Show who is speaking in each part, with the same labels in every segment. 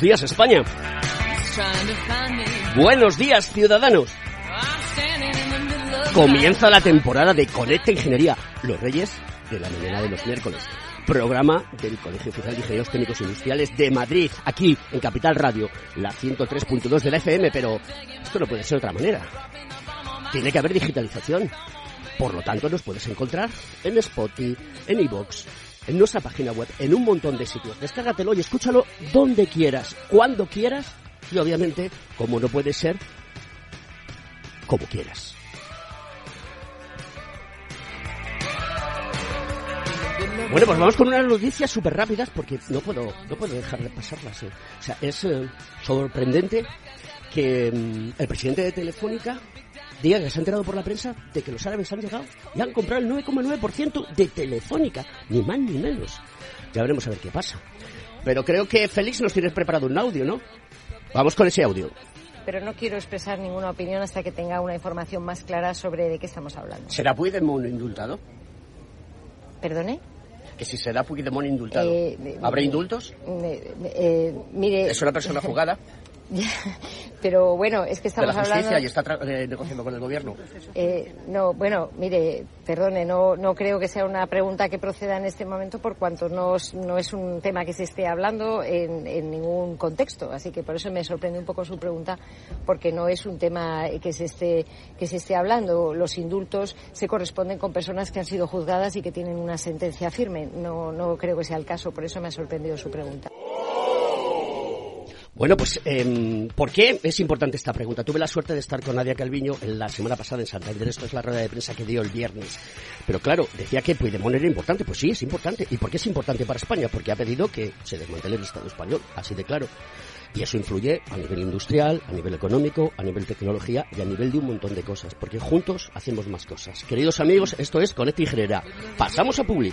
Speaker 1: Buenos días, España. Buenos días, ciudadanos. Comienza la temporada de Conecta Ingeniería, los reyes de la mañana de los miércoles. Programa del Colegio Oficial de Ingenieros Técnicos Industriales de Madrid, aquí en Capital Radio, la 103.2 de la FM, pero esto no puede ser de otra manera. Tiene que haber digitalización. Por lo tanto, nos puedes encontrar en Spotify, en iVoox, en nuestra página web, en un montón de sitios. Descárgatelo y escúchalo donde quieras, cuando quieras y obviamente, como no puede ser, como quieras. Bueno, pues vamos con unas noticias súper rápidas porque no puedo, no puedo dejar de pasarlas. ¿eh? O sea, es eh, sorprendente que mm, el presidente de Telefónica diga que se ha enterado por la prensa de que los árabes han llegado y han comprado el 9,9% de Telefónica, ni más ni menos. Ya veremos a ver qué pasa. Pero creo que Félix nos tiene preparado un audio, ¿no? Vamos con ese audio.
Speaker 2: Pero no quiero expresar ninguna opinión hasta que tenga una información más clara sobre de qué estamos hablando.
Speaker 1: ¿Será Puigdemont indultado?
Speaker 2: ¿Perdone?
Speaker 1: Que si será Puigdemont indultado.
Speaker 2: Eh,
Speaker 1: ¿Habrá indultos?
Speaker 2: Eh, eh, mire...
Speaker 1: ¿Es una persona jugada?
Speaker 2: Pero bueno, es que estamos
Speaker 1: de la justicia
Speaker 2: hablando...
Speaker 1: y está eh, negociando con el gobierno.
Speaker 2: Eh, no, bueno, mire, perdone, no, no creo que sea una pregunta que proceda en este momento por cuanto no, es- no es un tema que se esté hablando en, en ningún contexto. Así que por eso me sorprende un poco su pregunta, porque no es un tema que se esté, que se esté hablando. Los indultos se corresponden con personas que han sido juzgadas y que tienen una sentencia firme. No, no creo que sea el caso, por eso me ha sorprendido su pregunta.
Speaker 1: Bueno, pues, em, ¿por qué es importante esta pregunta? Tuve la suerte de estar con Nadia Calviño la semana pasada en Santander. Esto es la rueda de prensa que dio el viernes. Pero claro, decía que Puigdemont era importante. Pues sí, es importante. ¿Y por qué es importante para España? Porque ha pedido que se desmantele el Estado español, así de claro. Y eso influye a nivel industrial, a nivel económico, a nivel tecnología y a nivel de un montón de cosas. Porque juntos hacemos más cosas. Queridos amigos, esto es Conecta Ingeniería. Pasamos a Publi.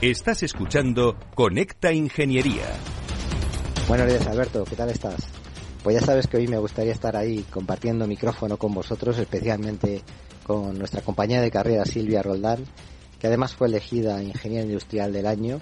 Speaker 3: Estás escuchando Conecta Ingeniería.
Speaker 4: Buenos días, Alberto. ¿Qué tal estás? Pues ya sabes que hoy me gustaría estar ahí compartiendo micrófono con vosotros, especialmente con nuestra compañera de carrera Silvia Roldán, que además fue elegida Ingeniera Industrial del Año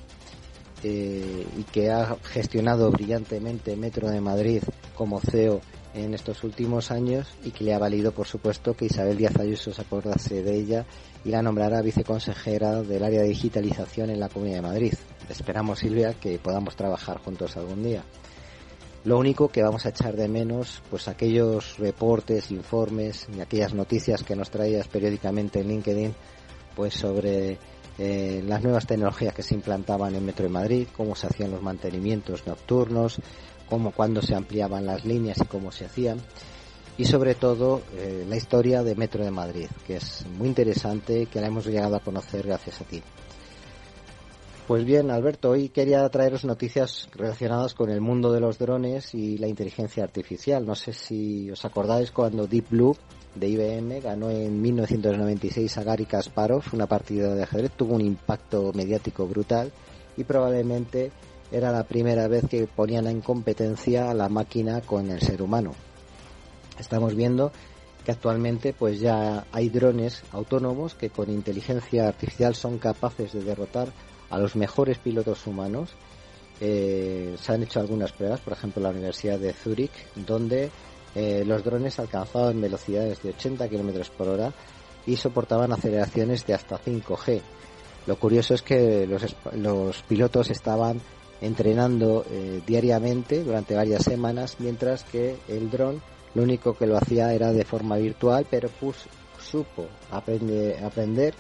Speaker 4: eh, y que ha gestionado brillantemente Metro de Madrid como CEO en estos últimos años y que le ha valido, por supuesto, que Isabel Díaz Ayuso se acordase de ella y la nombrará viceconsejera del área de digitalización en la Comunidad de Madrid. Esperamos, Silvia, que podamos trabajar juntos algún día. Lo único que vamos a echar de menos, pues aquellos reportes, informes y aquellas noticias que nos traías periódicamente en LinkedIn, pues sobre eh, las nuevas tecnologías que se implantaban en Metro de Madrid, cómo se hacían los mantenimientos nocturnos, cómo cuando se ampliaban las líneas y cómo se hacían. y sobre todo eh, la historia de Metro de Madrid, que es muy interesante, que la hemos llegado a conocer gracias a ti. Pues bien, Alberto, hoy quería traeros noticias relacionadas con el mundo de los drones y la inteligencia artificial. No sé si os acordáis cuando Deep Blue de IBM ganó en 1996 a Gary Kasparov una partida de ajedrez, tuvo un impacto mediático brutal y probablemente era la primera vez que ponían en competencia a la máquina con el ser humano. Estamos viendo que actualmente pues ya hay drones autónomos que con inteligencia artificial son capaces de derrotar a los mejores pilotos humanos. Eh, se han hecho algunas pruebas, por ejemplo, en la Universidad de Zúrich, donde eh, los drones alcanzaban velocidades de 80 km por hora y soportaban aceleraciones de hasta 5G. Lo curioso es que los, los pilotos estaban entrenando eh, diariamente durante varias semanas, mientras que el dron lo único que lo hacía era de forma virtual, pero supo aprender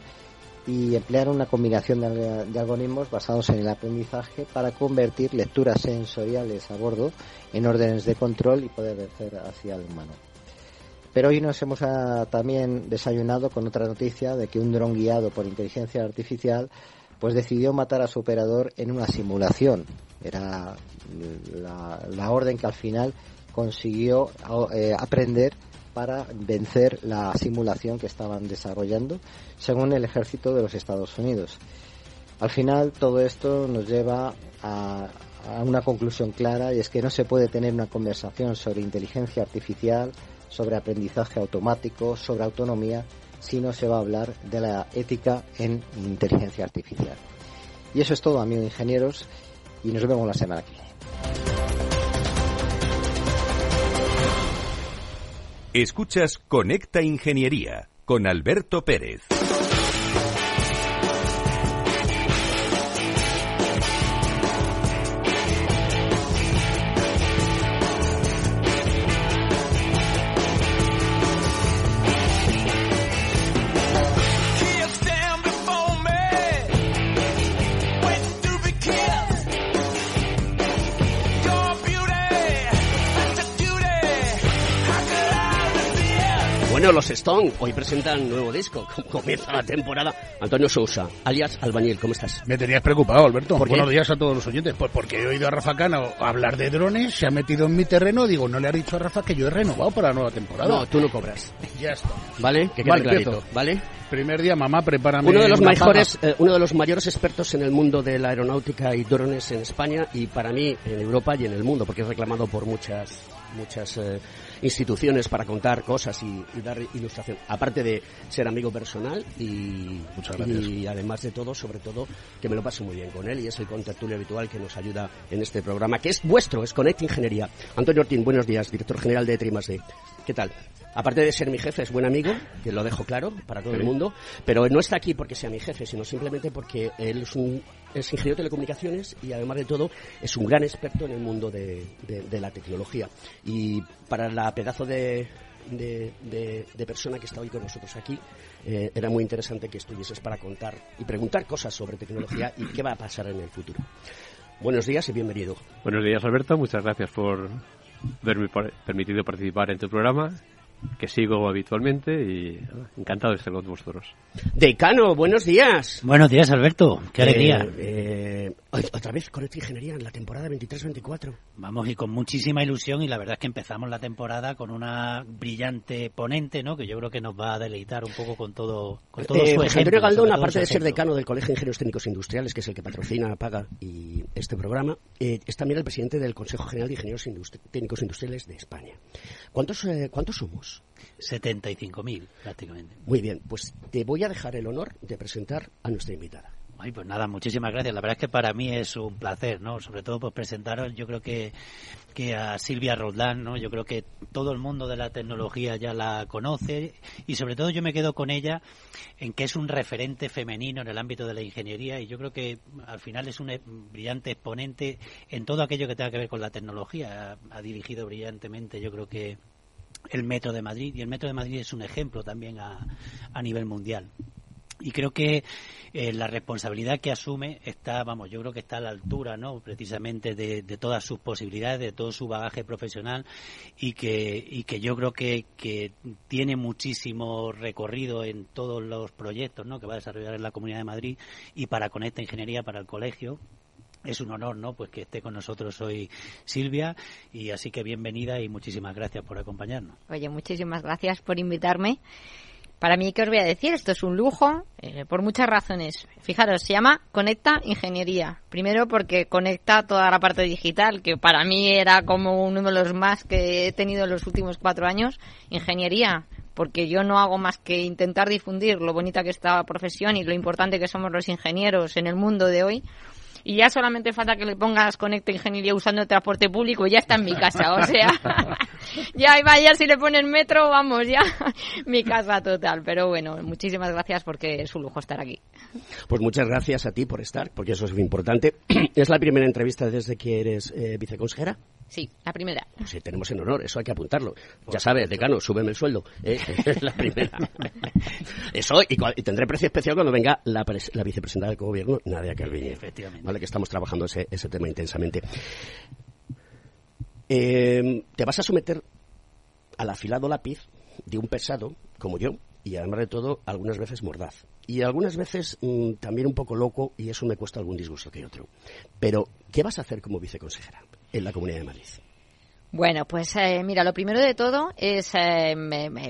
Speaker 4: y emplear una combinación de, algoritmos basados en el aprendizaje para convertir lecturas sensoriales a bordo en órdenes de control y poder vencer hacia el humano. Pero hoy nos hemos ah, también desayunado con otra noticia de que un dron guiado por inteligencia artificial pues decidió matar a su operador en una simulación. Era la, orden que al final consiguió eh, aprender para vencer la simulación que estaban desarrollando según el ejército de los Estados Unidos. Al final todo esto nos lleva a, una conclusión clara y es que no se puede tener una conversación sobre inteligencia artificial, sobre aprendizaje automático, sobre autonomía, si no se va a hablar de la ética en inteligencia artificial. Y eso es todo, amigos ingenieros, y nos vemos la semana que viene.
Speaker 3: Escuchas Conecta Ingeniería con Alberto Pérez.
Speaker 1: Los Stone hoy presentan nuevo disco. Comienza la temporada. Antonio Sousa, alias Albañil, ¿cómo estás?
Speaker 5: Me tenías preocupado, Alberto. Buenos días a todos los oyentes. Pues porque he oído a Rafa Cano hablar de drones, se ha metido en mi terreno. Digo, no le ha dicho a Rafa que yo he renovado para la nueva temporada.
Speaker 1: No, tú no cobras.
Speaker 5: ya está.
Speaker 1: ¿Vale? Que quede clarito. ¿Vale?
Speaker 5: Primer día, mamá, prepárame.
Speaker 1: Uno de los mejores, eh, uno de los mayores expertos en el mundo de la aeronáutica y drones en España y para mí en Europa y en el mundo, porque es reclamado por muchas muchas eh, instituciones para contar cosas y, dar ilustración. Aparte de ser amigo personal y, y además de todo, sobre todo, que me lo paso muy bien con él y es el contacto habitual que nos ayuda en este programa, que es vuestro, es Connect Ingeniería. Antonio Ortín, buenos días, director general de Trimas ¿Qué tal? Aparte de ser mi jefe, es buen amigo, que lo dejo claro para todo el mundo, pero no está aquí porque sea mi jefe, sino simplemente porque él es un es ingeniero de telecomunicaciones y además de todo es un gran experto en el mundo de, la tecnología. Y para la pedazo de, de, persona que está hoy con nosotros aquí, eh, era muy interesante que estuvieses para contar y preguntar cosas sobre tecnología y qué va a pasar en el futuro. Buenos días y bienvenido.
Speaker 6: Buenos días, Alberto. Muchas gracias por haberme permitido participar en tu programa que sigo habitualmente y encantado de estar con vosotros.
Speaker 1: Decano, buenos días.
Speaker 7: Buenos días, Alberto. Qué alegría.
Speaker 1: Eh, eh, otra vez con esta ingeniería en la temporada 23-24.
Speaker 7: Vamos, y con muchísima ilusión, y la verdad es que empezamos la temporada con una brillante ponente, ¿no? Que yo creo que nos va a deleitar un poco con todo, con todo eh, su
Speaker 1: Antonio Galdón, aparte de ser decano del Colegio de Ingenieros Técnicos Industriales, que es el que patrocina, paga y este programa, es también el presidente del Consejo General de Ingenieros Técnicos Industriales de España. ¿Cuántos, ¿Cuántos somos?
Speaker 7: 75.000 prácticamente.
Speaker 1: Muy bien, pues te voy a dejar el honor de presentar a nuestra invitada.
Speaker 7: Ay, pues nada, muchísimas gracias. La verdad es que para mí es un placer, ¿no? Sobre todo pues presentaros, yo creo que, que a Silvia Roldán, ¿no? Yo creo que todo el mundo de la tecnología ya la conoce y sobre todo yo me quedo con ella en que es un referente femenino en el ámbito de la ingeniería y yo creo que al final es un brillante exponente en todo aquello que tenga que ver con la tecnología. ha dirigido brillantemente, yo creo que el Metro de Madrid y el Metro de Madrid es un ejemplo también a, a nivel mundial. y creo que eh, la responsabilidad que asume está, vamos, yo creo que está a la altura, ¿no? Precisamente de, todas sus posibilidades, de todo su bagaje profesional y que, y que yo creo que, que tiene muchísimo recorrido en todos los proyectos, ¿no? Que va a desarrollar en la Comunidad de Madrid y para Conecta Ingeniería, para el colegio, es un honor, ¿no? Pues que esté con nosotros hoy Silvia y así que bienvenida y muchísimas gracias por acompañarnos.
Speaker 8: Oye, muchísimas gracias por invitarme. Para mí, ¿qué os voy a decir? Esto es un lujo eh, por muchas razones. Fijaros, se llama Conecta Ingeniería. Primero porque conecta toda la parte digital, que para mí era como uno de los más que he tenido en los últimos cuatro años. Ingeniería, porque yo no hago más que intentar difundir lo bonita que está la profesión y lo importante que somos los ingenieros en el mundo de hoy y ya solamente falta que le pongas Conecta Ingeniería usando el transporte público y ya está en mi casa. O sea, ya vaya si le ponen metro, vamos, ya mi casa total. Pero bueno, muchísimas gracias porque es un lujo estar aquí.
Speaker 1: Pues muchas gracias a ti por estar, porque eso es muy importante. ¿Es la primera entrevista desde que eres eh, viceconsejera?
Speaker 8: Sí, la primera.
Speaker 1: Pues sí, tenemos en honor, eso hay que apuntarlo. Ya sabes, decano, súbeme el sueldo. ¿eh? Es la primera. Eso, y, tendré precio especial cuando venga la, la vicepresidenta del gobierno, Nadia Calviño.
Speaker 7: Efectivamente.
Speaker 1: ¿Vale? Que estamos trabajando ese, ese tema intensamente. Eh, te vas a someter al afilado lápiz de un pesado como yo, y además de todo, algunas veces mordaz. Y algunas veces mm, también un poco loco, y eso me cuesta algún disgusto que otro. Pero, ¿qué vas a hacer como viceconsejera? En la Comunidad de Madrid?
Speaker 8: Bueno, pues eh, mira, lo primero de todo es eh,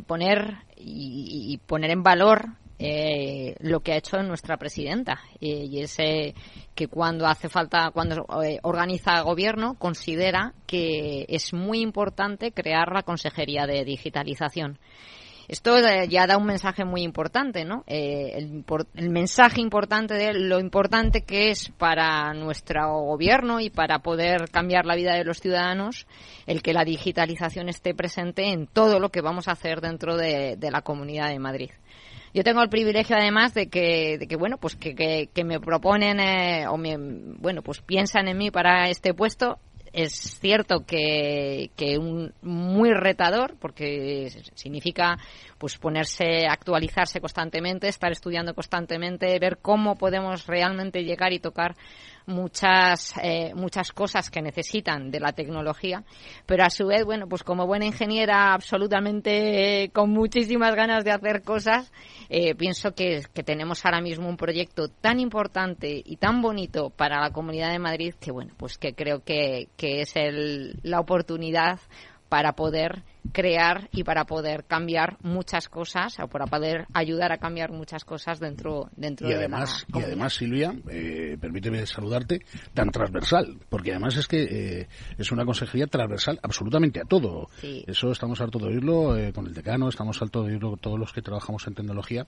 Speaker 8: poner y, poner en valor eh, lo que ha hecho nuestra presidenta y es que cuando hace falta, cuando organiza gobierno, considera que es muy importante crear la Consejería de Digitalización. Esto eh, ya da un mensaje muy importante, ¿no? Eh, el, mensaje importante de lo importante que es para nuestro gobierno y para poder cambiar la vida de los ciudadanos el que la digitalización esté presente en todo lo que vamos a hacer dentro de, la Comunidad de Madrid. Yo tengo el privilegio además de que, de que bueno, pues que, que, me proponen eh, o me, bueno, pues piensan en mí para este puesto es cierto que, que un muy retador porque significa pues ponerse actualizarse constantemente estar estudiando constantemente ver cómo podemos realmente llegar y tocar muchas eh, muchas cosas que necesitan de la tecnología pero a su vez bueno pues como buena ingeniera absolutamente eh, con muchísimas ganas de hacer cosas eh, pienso que, que, tenemos ahora mismo un proyecto tan importante y tan bonito para la Comunidad de Madrid que bueno pues que creo que, que es el, la oportunidad para poder crear y para poder cambiar muchas cosas o para poder ayudar a cambiar muchas cosas dentro dentro
Speaker 5: y además, de la y además Silvia eh, permíteme saludarte tan transversal porque además es que eh, es una consejería transversal absolutamente a todo. Eso estamos harto de oírlo eh, con el decano estamos harto de oírlo todos los que trabajamos en tecnología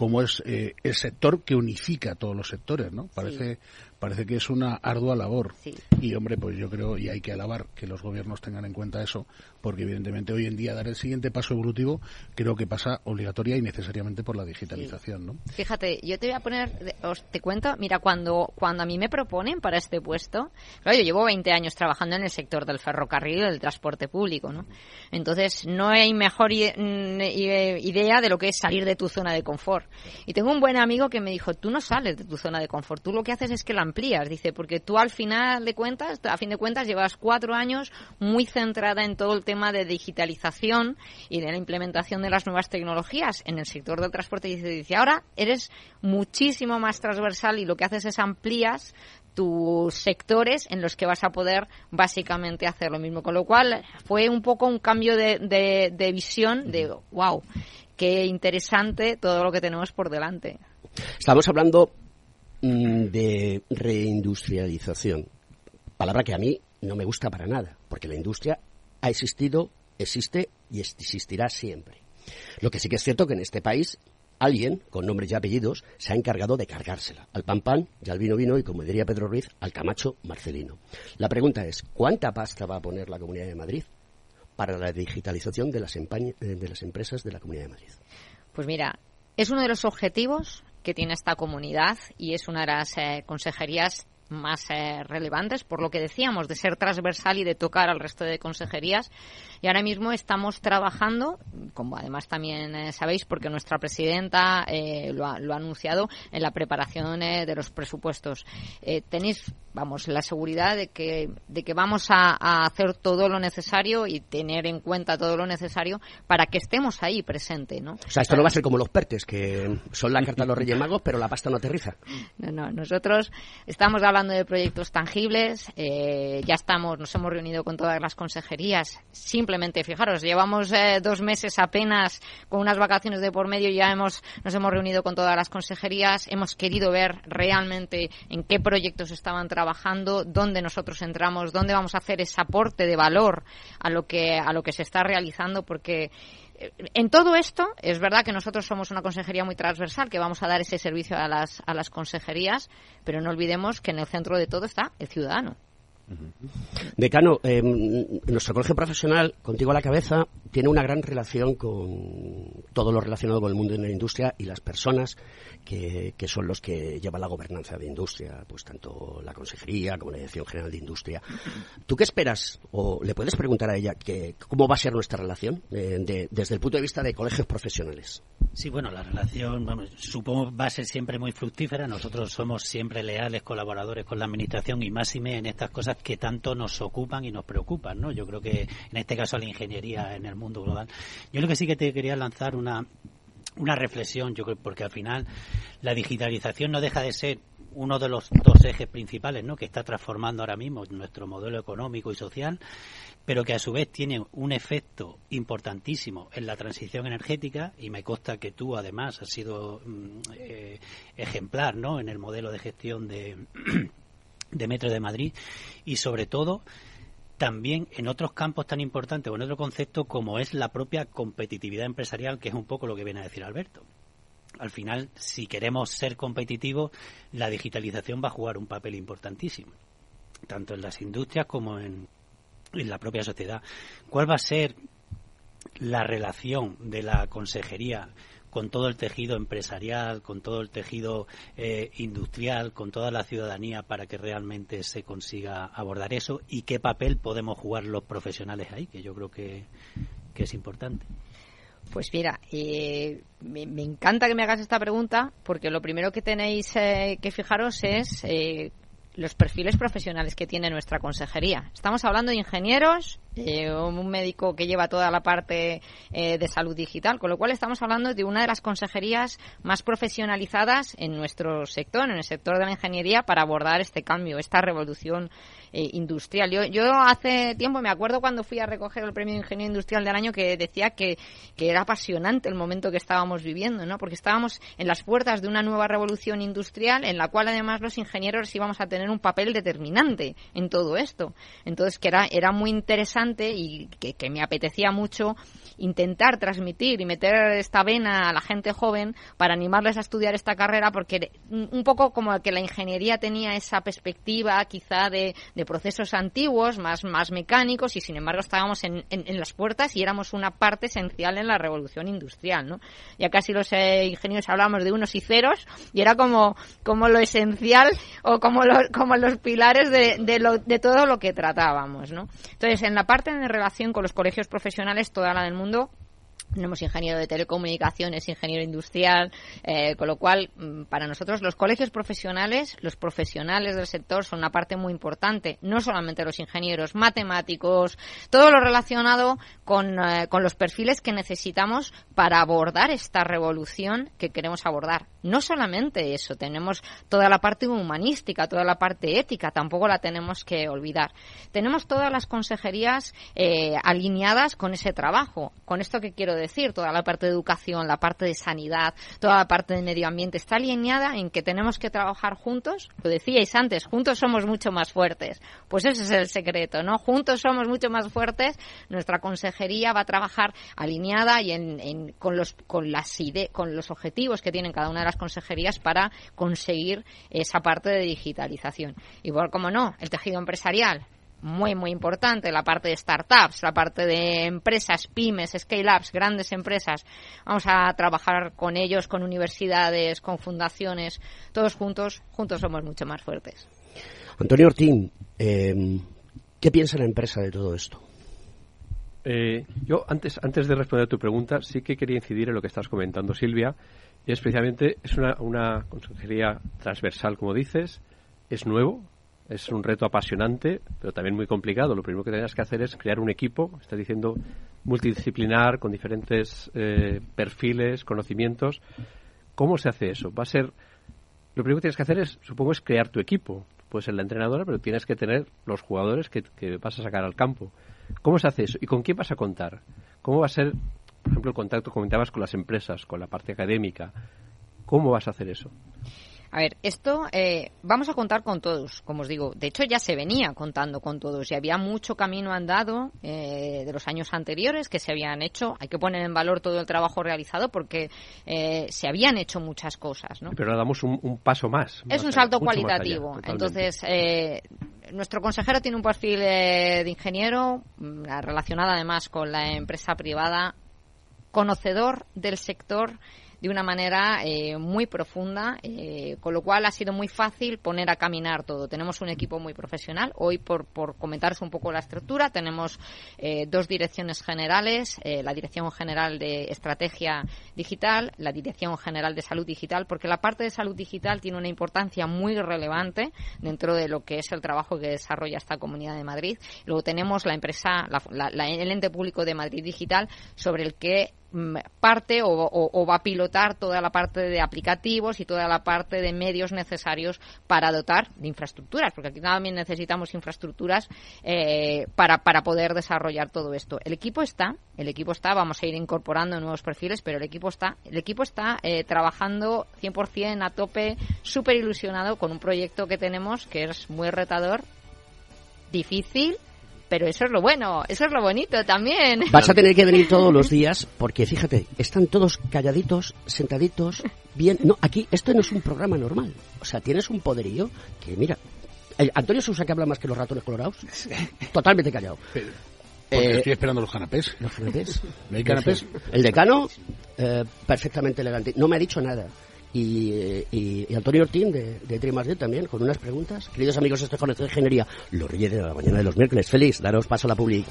Speaker 5: como es eh, el sector que unifica todos los sectores no parece parece que es una ardua labor. Y hombre, pues yo creo, y hay que alabar que los gobiernos tengan en cuenta eso, porque evidentemente hoy en día dar el siguiente paso evolutivo creo que pasa obligatoria y necesariamente por la digitalización, ¿no?
Speaker 8: Fíjate, yo te voy a poner, os te cuento, mira, cuando, cuando a mí me proponen para este puesto, claro, yo llevo 20 años trabajando en el sector del ferrocarril y del transporte público, ¿no? Entonces, no hay mejor mm, idea de lo que es salir de tu zona de confort. Y tengo un buen amigo que me dijo, tú no sales de tu zona de confort, tú lo que haces es que la amplías, dice, porque tú al final de cuentas, a fin de cuentas, llevas cuatro años muy centrada en todo el tema de digitalización y de la implementación de las nuevas tecnologías en el sector del transporte. Y dice, ahora eres muchísimo más transversal y lo que haces es amplías tus sectores en los que vas a poder básicamente hacer lo mismo. Con lo cual fue un poco un cambio de, de, de visión de, wow, qué interesante todo lo que tenemos por delante.
Speaker 1: Estamos hablando Mm, de reindustrialización. Palabra que a mí no me gusta para nada, porque la industria ha existido, existe y existirá siempre. Lo que sí que es cierto que en este país alguien con nombres y apellidos se ha encargado de cargársela al pan pan y al vino vino y como diría Pedro Ruiz al Camacho Marcelino. La pregunta es ¿cuánta pasta va a poner la Comunidad de Madrid para la digitalización de las, empresas de la Comunidad de Madrid?
Speaker 8: Pues mira, es uno de los objetivos que tiene esta comunidad y es una de las eh, consejerías más eh, relevantes, por lo que decíamos, de ser transversal y de tocar al resto de consejerías. Y ahora mismo estamos trabajando, como además también eh, sabéis, porque nuestra presidenta eh, lo, ha, anunciado, en la preparación de los presupuestos. tenéis, vamos, la seguridad de que, de que vamos a, hacer todo lo necesario y tener en cuenta todo lo necesario para que estemos ahí presente, ¿no?
Speaker 1: O sea, esto no va a ser como los PERTES, que son la carta de los Reyes Magos, pero la pasta no aterriza.
Speaker 8: No, no, nosotros estamos hablando de proyectos tangibles, eh, ya estamos, nos hemos reunido con todas las consejerías. Simplemente, fijaros, llevamos eh, dos meses apenas con unas vacaciones de por medio, ya hemos, nos hemos reunido con todas las consejerías, hemos querido ver realmente en qué proyectos estaban trabajando, dónde nosotros entramos, dónde vamos a hacer ese aporte de valor a lo que, a lo que se está realizando, porque en todo esto, es verdad que nosotros somos una consejería muy transversal, que vamos a dar ese servicio a las, a las consejerías, pero no olvidemos que en el centro de todo está el ciudadano.
Speaker 1: Decano, eh, nuestro colegio profesional, contigo a la cabeza, tiene una gran relación con todo lo relacionado con el mundo de la industria y las personas que, son los que llevan la gobernanza de industria, pues tanto la consejería como la Dirección General de Industria. ¿Tú qué esperas? O le puedes preguntar a ella que, cómo va a ser nuestra relación eh, desde el punto de vista de colegios profesionales.
Speaker 7: Sí, bueno, la relación, vamos, supongo, va a ser siempre muy fructífera. Nosotros somos siempre leales colaboradores con la Administración y máxime en estas cosas que tanto nos ocupan y nos preocupan, ¿no? Yo creo que en este caso la ingeniería en el mundo global. Yo lo que sí que te quería lanzar una una reflexión, yo creo, porque al final la digitalización no deja de ser uno de los dos ejes principales ¿no? que está transformando ahora mismo nuestro modelo económico y social, pero que a su vez tiene un efecto importantísimo en la transición energética y me consta que tú además has sido mm, eh, ejemplar ¿no? en el modelo de gestión de, de Metro de Madrid y sobre todo también en otros campos tan importantes o en otro concepto como es la propia competitividad empresarial, que es un poco lo que viene a decir Alberto. Al final, si queremos ser competitivos, la digitalización va a jugar un papel importantísimo, tanto en las industrias como en, en la propia sociedad. ¿Cuál va a ser la relación de la consejería con todo el tejido empresarial, con todo el tejido eh, industrial, con toda la ciudadanía para que realmente se consiga abordar eso y qué papel podemos jugar los profesionales ahí, que yo creo que, es importante.
Speaker 8: Pues mira, eh, me, encanta que me hagas esta pregunta porque lo primero que tenéis eh, que fijaros es los perfiles profesionales que tiene nuestra consejería. Estamos hablando de ingenieros, eh, un médico que lleva toda la parte eh, de salud digital, con lo cual estamos hablando de una de las consejerías más profesionalizadas en nuestro sector, en el sector de la ingeniería, para abordar este cambio, esta revolución eh, industrial. Yo, yo hace tiempo me acuerdo cuando fui a recoger el premio de Ingeniería Industrial del año que decía que, que era apasionante el momento que estábamos viviendo, ¿no? Porque estábamos en las puertas de una nueva revolución industrial en la cual además los ingenieros íbamos a tener un papel determinante en todo esto. Entonces que era, era muy interesante y que, que me apetecía mucho intentar transmitir y meter esta vena a la gente joven para animarles a estudiar esta carrera porque un poco como que la ingeniería tenía esa perspectiva quizá de procesos antiguos, más, más mecánicos y sin embargo estábamos en, en, las puertas y éramos una parte esencial en la revolución industrial, ¿no? Ya casi los eh, ingenieros hablábamos de unos y ceros y era como, como lo esencial o como, como los pilares de, de, lo, de todo lo que tratábamos, ¿no? Entonces, en la parte de relación con los colegios profesionales, toda la del mundo tenemos ingeniero de telecomunicaciones, ingeniero industrial, eh, con lo cual mm, para nosotros los colegios profesionales, los profesionales del sector son una parte muy importante, no solamente los ingenieros, matemáticos, todo lo relacionado con, eh, con los perfiles que necesitamos para abordar esta revolución que queremos abordar. No solamente eso, tenemos toda la parte humanística, toda la parte ética, tampoco la tenemos que olvidar. Tenemos todas las consejerías eh, alineadas con ese trabajo. Con esto que quiero decir, toda la parte de educación, la parte de sanidad, toda la parte de medio ambiente está alineada en que tenemos que trabajar juntos. Lo decíais antes, juntos somos mucho más fuertes. Pues ese es el secreto, ¿no? Juntos somos mucho más fuertes. Nuestra consejería va a trabajar alineada y en, con los con las con los objetivos que tienen cada una de las consejerías para conseguir esa parte de digitalización. Igual como no, el tejido empresarial muy, muy importante, la parte de startups, la parte de empresas, pymes, scale-ups, grandes empresas. Vamos a trabajar con ellos, con universidades, con fundaciones, todos juntos, juntos somos mucho más fuertes.
Speaker 1: Antonio Ortín, eh, ¿qué piensa la empresa de todo esto?
Speaker 6: Eh, yo, antes, antes de responder a tu pregunta, sí que quería incidir en lo que estás comentando, Silvia. Y especialmente es una, una consejería transversal, como dices, es nuevo, es un reto apasionante, pero también muy complicado. Lo primero que tienes que hacer es crear un equipo, estás diciendo, multidisciplinar, con diferentes eh, perfiles, conocimientos. ¿Cómo se hace eso? Va a ser. Lo primero que tienes que hacer es, supongo, es crear tu equipo. Puedes ser la entrenadora, pero tienes que tener los jugadores que, que vas a sacar al campo. ¿Cómo se hace eso? ¿Y con quién vas a contar? ¿Cómo va a ser, por ejemplo, el contacto, comentabas, con las empresas, con la parte académica? ¿Cómo vas a hacer eso?
Speaker 8: A ver, esto eh, vamos a contar con todos, como os digo. De hecho, ya se venía contando con todos y había mucho camino andado eh, de los años anteriores que se habían hecho. Hay que poner en valor todo el trabajo realizado porque eh, se habían hecho muchas cosas. ¿no?
Speaker 6: Pero damos un, un paso más.
Speaker 8: Es un salto cualitativo. Entonces, nuestro consejero tiene un perfil de ingeniero mm, relacionado además con la empresa privada, conocedor del sector de una manera eh, muy profunda, eh, con lo cual ha sido muy fácil poner a caminar todo. Tenemos un equipo muy profesional. Hoy, por, por comentaros un poco la estructura, tenemos eh, dos direcciones generales, la Dirección General de Estrategia Digital, la Dirección General de Salud Digital, porque la parte de salud digital tiene una importancia muy relevante dentro de lo que es el trabajo que desarrolla esta Comunidad de Madrid. Luego tenemos la empresa, el ente público de Madrid Digital, sobre el que parte o, va a pilotar toda la parte de aplicativos y toda la parte de medios necesarios para dotar de infraestructuras, porque aquí también necesitamos infraestructuras eh, para, para poder desarrollar todo esto. El equipo está, el equipo está, vamos a ir incorporando nuevos perfiles, pero el equipo está, el equipo está eh, trabajando 100% a tope, súper ilusionado con un proyecto que tenemos que es muy retador, difícil, pero eso es lo bueno, eso es lo bonito también.
Speaker 1: Vas a tener que venir todos los días porque fíjate, están todos calladitos, sentaditos, bien. No, aquí esto no es un programa normal. O sea, tienes un poderío que mira, Antonio Sousa que habla más que los ratones colorados, totalmente callado.
Speaker 5: Porque eh, estoy esperando los canapés.
Speaker 1: Los canapés.
Speaker 5: ¿No hay canapés?
Speaker 1: El decano, eh, perfectamente elegante. No me ha dicho nada y, Antonio Ortín de, de también, con unas preguntas. Queridos amigos, esto es de Ingeniería, los reyes de la mañana de los miércoles. Feliz, daros paso a la public.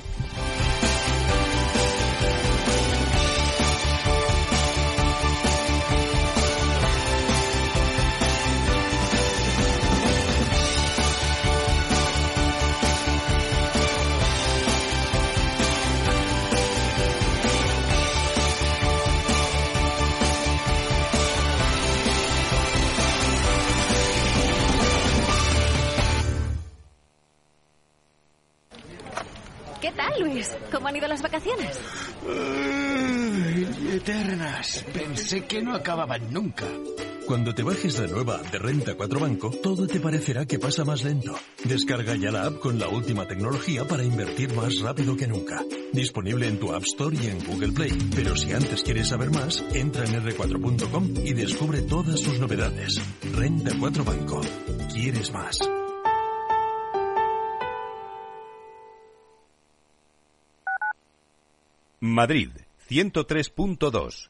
Speaker 9: Que no acababan nunca.
Speaker 10: Cuando te bajes la nueva de Renta 4 Banco, todo te parecerá que pasa más lento. Descarga ya la app con la última tecnología para invertir más rápido que nunca. Disponible en tu App Store y en Google Play. Pero si antes quieres saber más, entra en r4.com y descubre todas sus novedades. Renta 4 Banco. ¿Quieres más?
Speaker 3: Madrid, 103.2,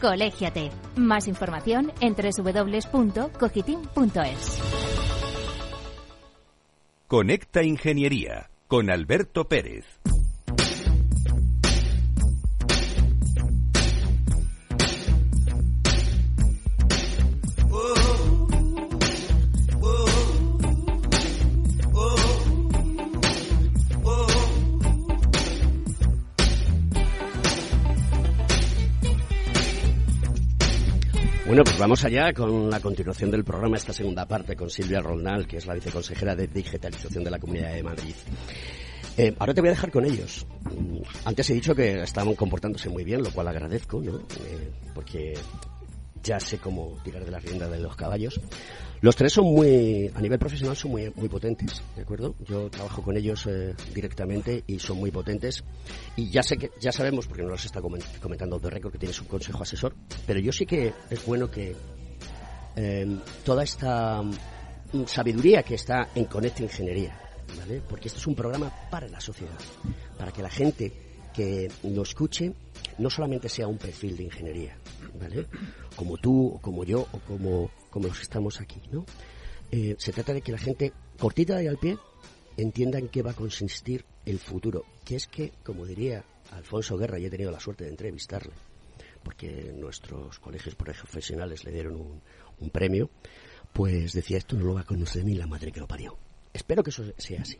Speaker 11: Colégiate. Más información en www.cogitim.es.
Speaker 3: Conecta Ingeniería con Alberto Pérez.
Speaker 1: Vamos allá con la continuación del programa, esta segunda parte con Silvia Roldán, que es la viceconsejera de digitalización de la Comunidad de Madrid. Eh, ahora te voy a dejar con ellos. Mm, Antes he dicho que estaban comportándose muy bien, lo cual agradezco, ¿no? Eh, porque ya sé cómo tirar de la rienda de los caballos. Los tres son muy, a nivel profesional, son muy, muy potentes, ¿de acuerdo? Yo trabajo con ellos eh, directamente y son muy potentes. Y ya sé que, ya sabemos, porque nos los está comen- comentando de récord, que tienes un consejo asesor, pero yo sí que es bueno que eh, toda esta mm, sabiduría que está en Conecta Ingeniería, ¿vale? Porque este es un programa para la sociedad, para que la gente que nos escuche no solamente sea un perfil de ingeniería, ¿vale? Como tú, o como yo, o como, como los que estamos aquí, ¿no? Eh, se trata de que la gente, cortita y al pie, entienda en qué va a consistir el futuro. Que es que, como diría Alfonso Guerra, y he tenido la suerte de entrevistarle, porque nuestros colegios profesionales le dieron un, un premio, pues decía, esto no lo va a conocer ni la madre que lo parió. Espero que eso sea así.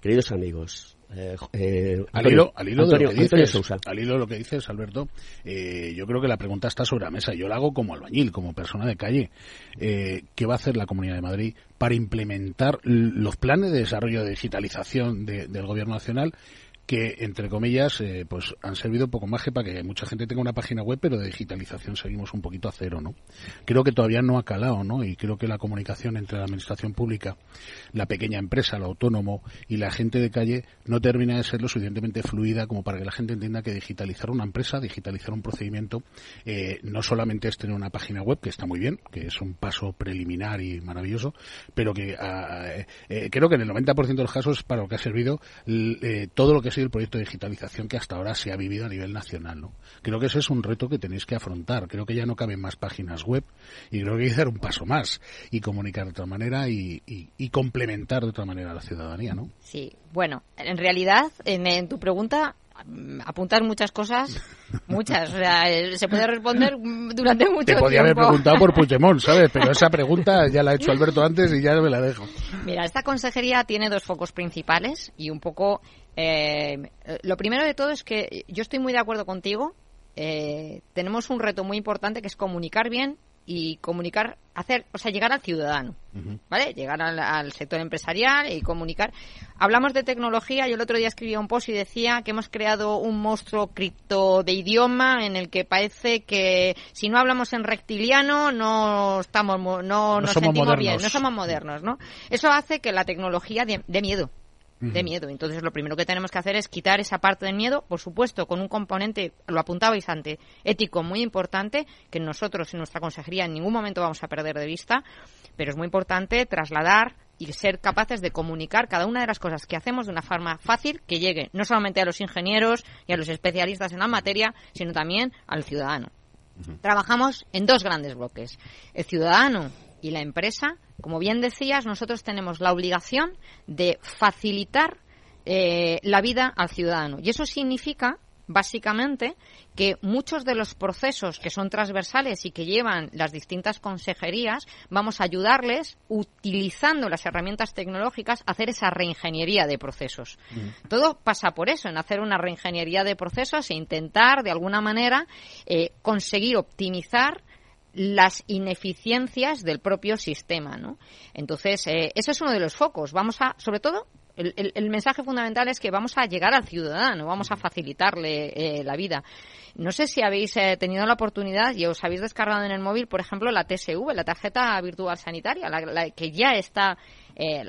Speaker 1: Queridos amigos, eh, eh,
Speaker 5: Al hilo, al hilo de lo que dices,
Speaker 1: Sousa.
Speaker 5: al hilo de lo que dices, Alberto, eh, yo creo que la pregunta está sobre la mesa. Yo la hago como albañil, como persona de calle. Eh, ¿Qué va a hacer la Comunidad de Madrid para implementar los planes de desarrollo de digitalización de- del Gobierno Nacional? Que entre comillas eh, pues han servido poco más que para que mucha gente tenga una página web pero de digitalización seguimos un poquito a cero no creo que todavía no ha calado no y creo que la comunicación entre la administración pública la pequeña empresa el autónomo y la gente de calle no termina de ser lo suficientemente fluida como para que la gente entienda que digitalizar una empresa digitalizar un procedimiento eh, no solamente es tener una página web que está muy bien que es un paso preliminar y maravilloso pero que ah, eh, creo que en el 90% de los casos para lo que ha servido todo lo que ha sido el proyecto de digitalización que hasta ahora se ha vivido a nivel nacional. ¿no? Creo que ese es un reto que tenéis que afrontar. Creo que ya no caben más páginas web y creo que hay que dar un paso más y comunicar de otra manera y, y- y complementar de otra manera a la ciudadanía. ¿no?
Speaker 8: Sí, bueno, en realidad, en, en tu pregunta, mm, apuntar muchas cosas, muchas, o sea, eh, se puede responder mm, durante mucho
Speaker 5: Te podía haber
Speaker 8: tiempo.
Speaker 5: preguntado por Puigdemont, ¿sabes? Pero esa pregunta ya la ha hecho Alberto antes y ya me la dejo.
Speaker 8: Mira, esta consejería tiene dos focos principales y un poco. Eh, lo primero de todo es que yo estoy muy de acuerdo contigo. eh, tenemos un reto muy importante que es comunicar bien y comunicar, hacer, o sea, llegar al ciudadano, ¿vale? Llegar al, al sector empresarial y comunicar. Hablamos de tecnología. Yo el otro día escribía un post y decía que hemos creado un monstruo cripto de idioma en el que parece que si no hablamos en reptiliano no estamos, mo- no,
Speaker 5: No
Speaker 8: nos sentimos bien, no somos modernos, ¿no? Eso hace que la tecnología dé miedo. De miedo. Entonces, lo primero que tenemos que hacer es quitar esa parte del miedo, por supuesto, con un componente, lo apuntabais antes, ético muy importante, que nosotros en nuestra consejería en ningún momento vamos a perder de vista, pero es muy importante trasladar y ser capaces de comunicar cada una de las cosas que hacemos de una forma fácil que llegue no solamente a los ingenieros y a los especialistas en la materia, sino también al ciudadano. Trabajamos en dos grandes bloques. El ciudadano y la empresa. Como bien decías, nosotros tenemos la obligación de facilitar eh, la vida al ciudadano. Y eso significa, básicamente, que muchos de los procesos que son transversales y que llevan las distintas consejerías, vamos a ayudarles, utilizando las herramientas tecnológicas, a hacer esa reingeniería de procesos. Todo pasa por eso, en hacer una reingeniería de procesos e intentar, de alguna manera, eh, conseguir optimizar las ineficiencias del propio sistema, ¿no? Entonces, eh, eso es uno de los focos. Vamos a, sobre todo, el, mensaje fundamental es que vamos a llegar al ciudadano, vamos a facilitarle eh, la vida. No sé si habéis eh, tenido la oportunidad y os habéis descargado en el móvil, por ejemplo, la TSV, la tarjeta virtual sanitaria, la, que ya está, eh,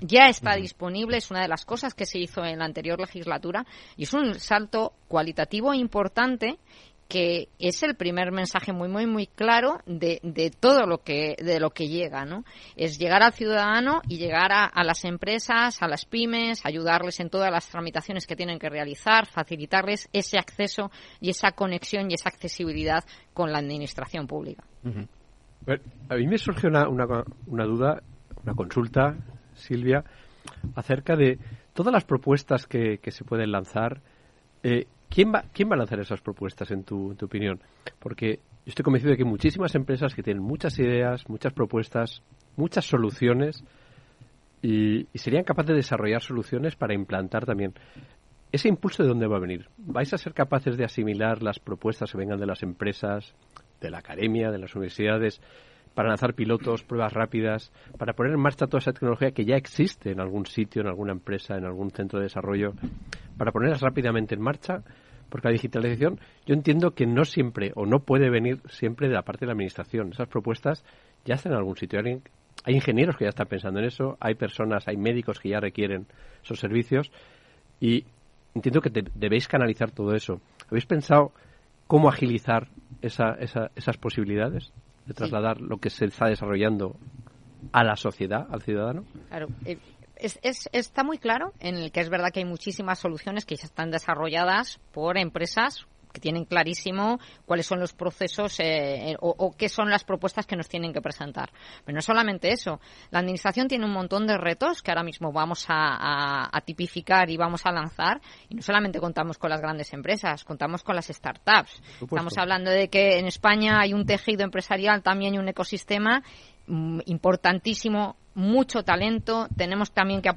Speaker 8: ya está disponible, es una de las cosas que se hizo en la anterior legislatura y es un salto cualitativo importante que es el primer mensaje muy muy muy claro de, de, todo lo que de lo que llega no es llegar al ciudadano y llegar a, las empresas a las pymes ayudarles en todas las tramitaciones que tienen que realizar facilitarles ese acceso y esa conexión y esa accesibilidad con la administración pública.
Speaker 6: A mí me surge una, una, una duda una consulta Silvia acerca de todas las propuestas que, que se pueden lanzar eh, ¿Quién va, ¿Quién va a lanzar esas propuestas, en tu, en tu opinión? Porque yo estoy convencido de que muchísimas empresas que tienen muchas ideas, muchas propuestas, muchas soluciones y, serían capaces de desarrollar soluciones para implantar también. ¿Ese impulso de dónde va a venir? ¿Vais a ser capaces de asimilar las propuestas que vengan de las empresas, de la academia, de las universidades, para lanzar pilotos, pruebas rápidas, para poner en marcha toda esa tecnología que ya existe en algún sitio, en alguna empresa, en algún centro de desarrollo, para ponerlas rápidamente en marcha porque la digitalización yo entiendo que no siempre o no puede venir siempre de la parte de la administración. Esas propuestas ya están en algún sitio. Hay ingenieros que ya están pensando en eso, hay personas, hay médicos que ya requieren esos servicios y entiendo que debéis canalizar todo eso. ¿Habéis pensado cómo agilizar esas posibilidades de trasladar lo que se está desarrollando a la sociedad, al ciudadano?
Speaker 8: Claro. Eh, es, está muy claro en el que es verdad que hay muchísimas soluciones que ya están desarrolladas por empresas que tienen clarísimo cuáles son los procesos eh, eh, o, qué son las propuestas que nos tienen que presentar. Pero no solamente eso. La Administración tiene un montón de retos que ahora mismo vamos a, tipificar y vamos a lanzar. Y no solamente contamos con las grandes empresas, contamos con las startups. Estamos hablando de que en España hay un tejido empresarial también y un ecosistema mm, importantísimo mucho talento, tenemos también que eh,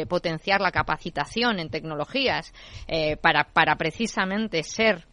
Speaker 8: eh, potenciar la capacitación en tecnologías eh, para, para precisamente ser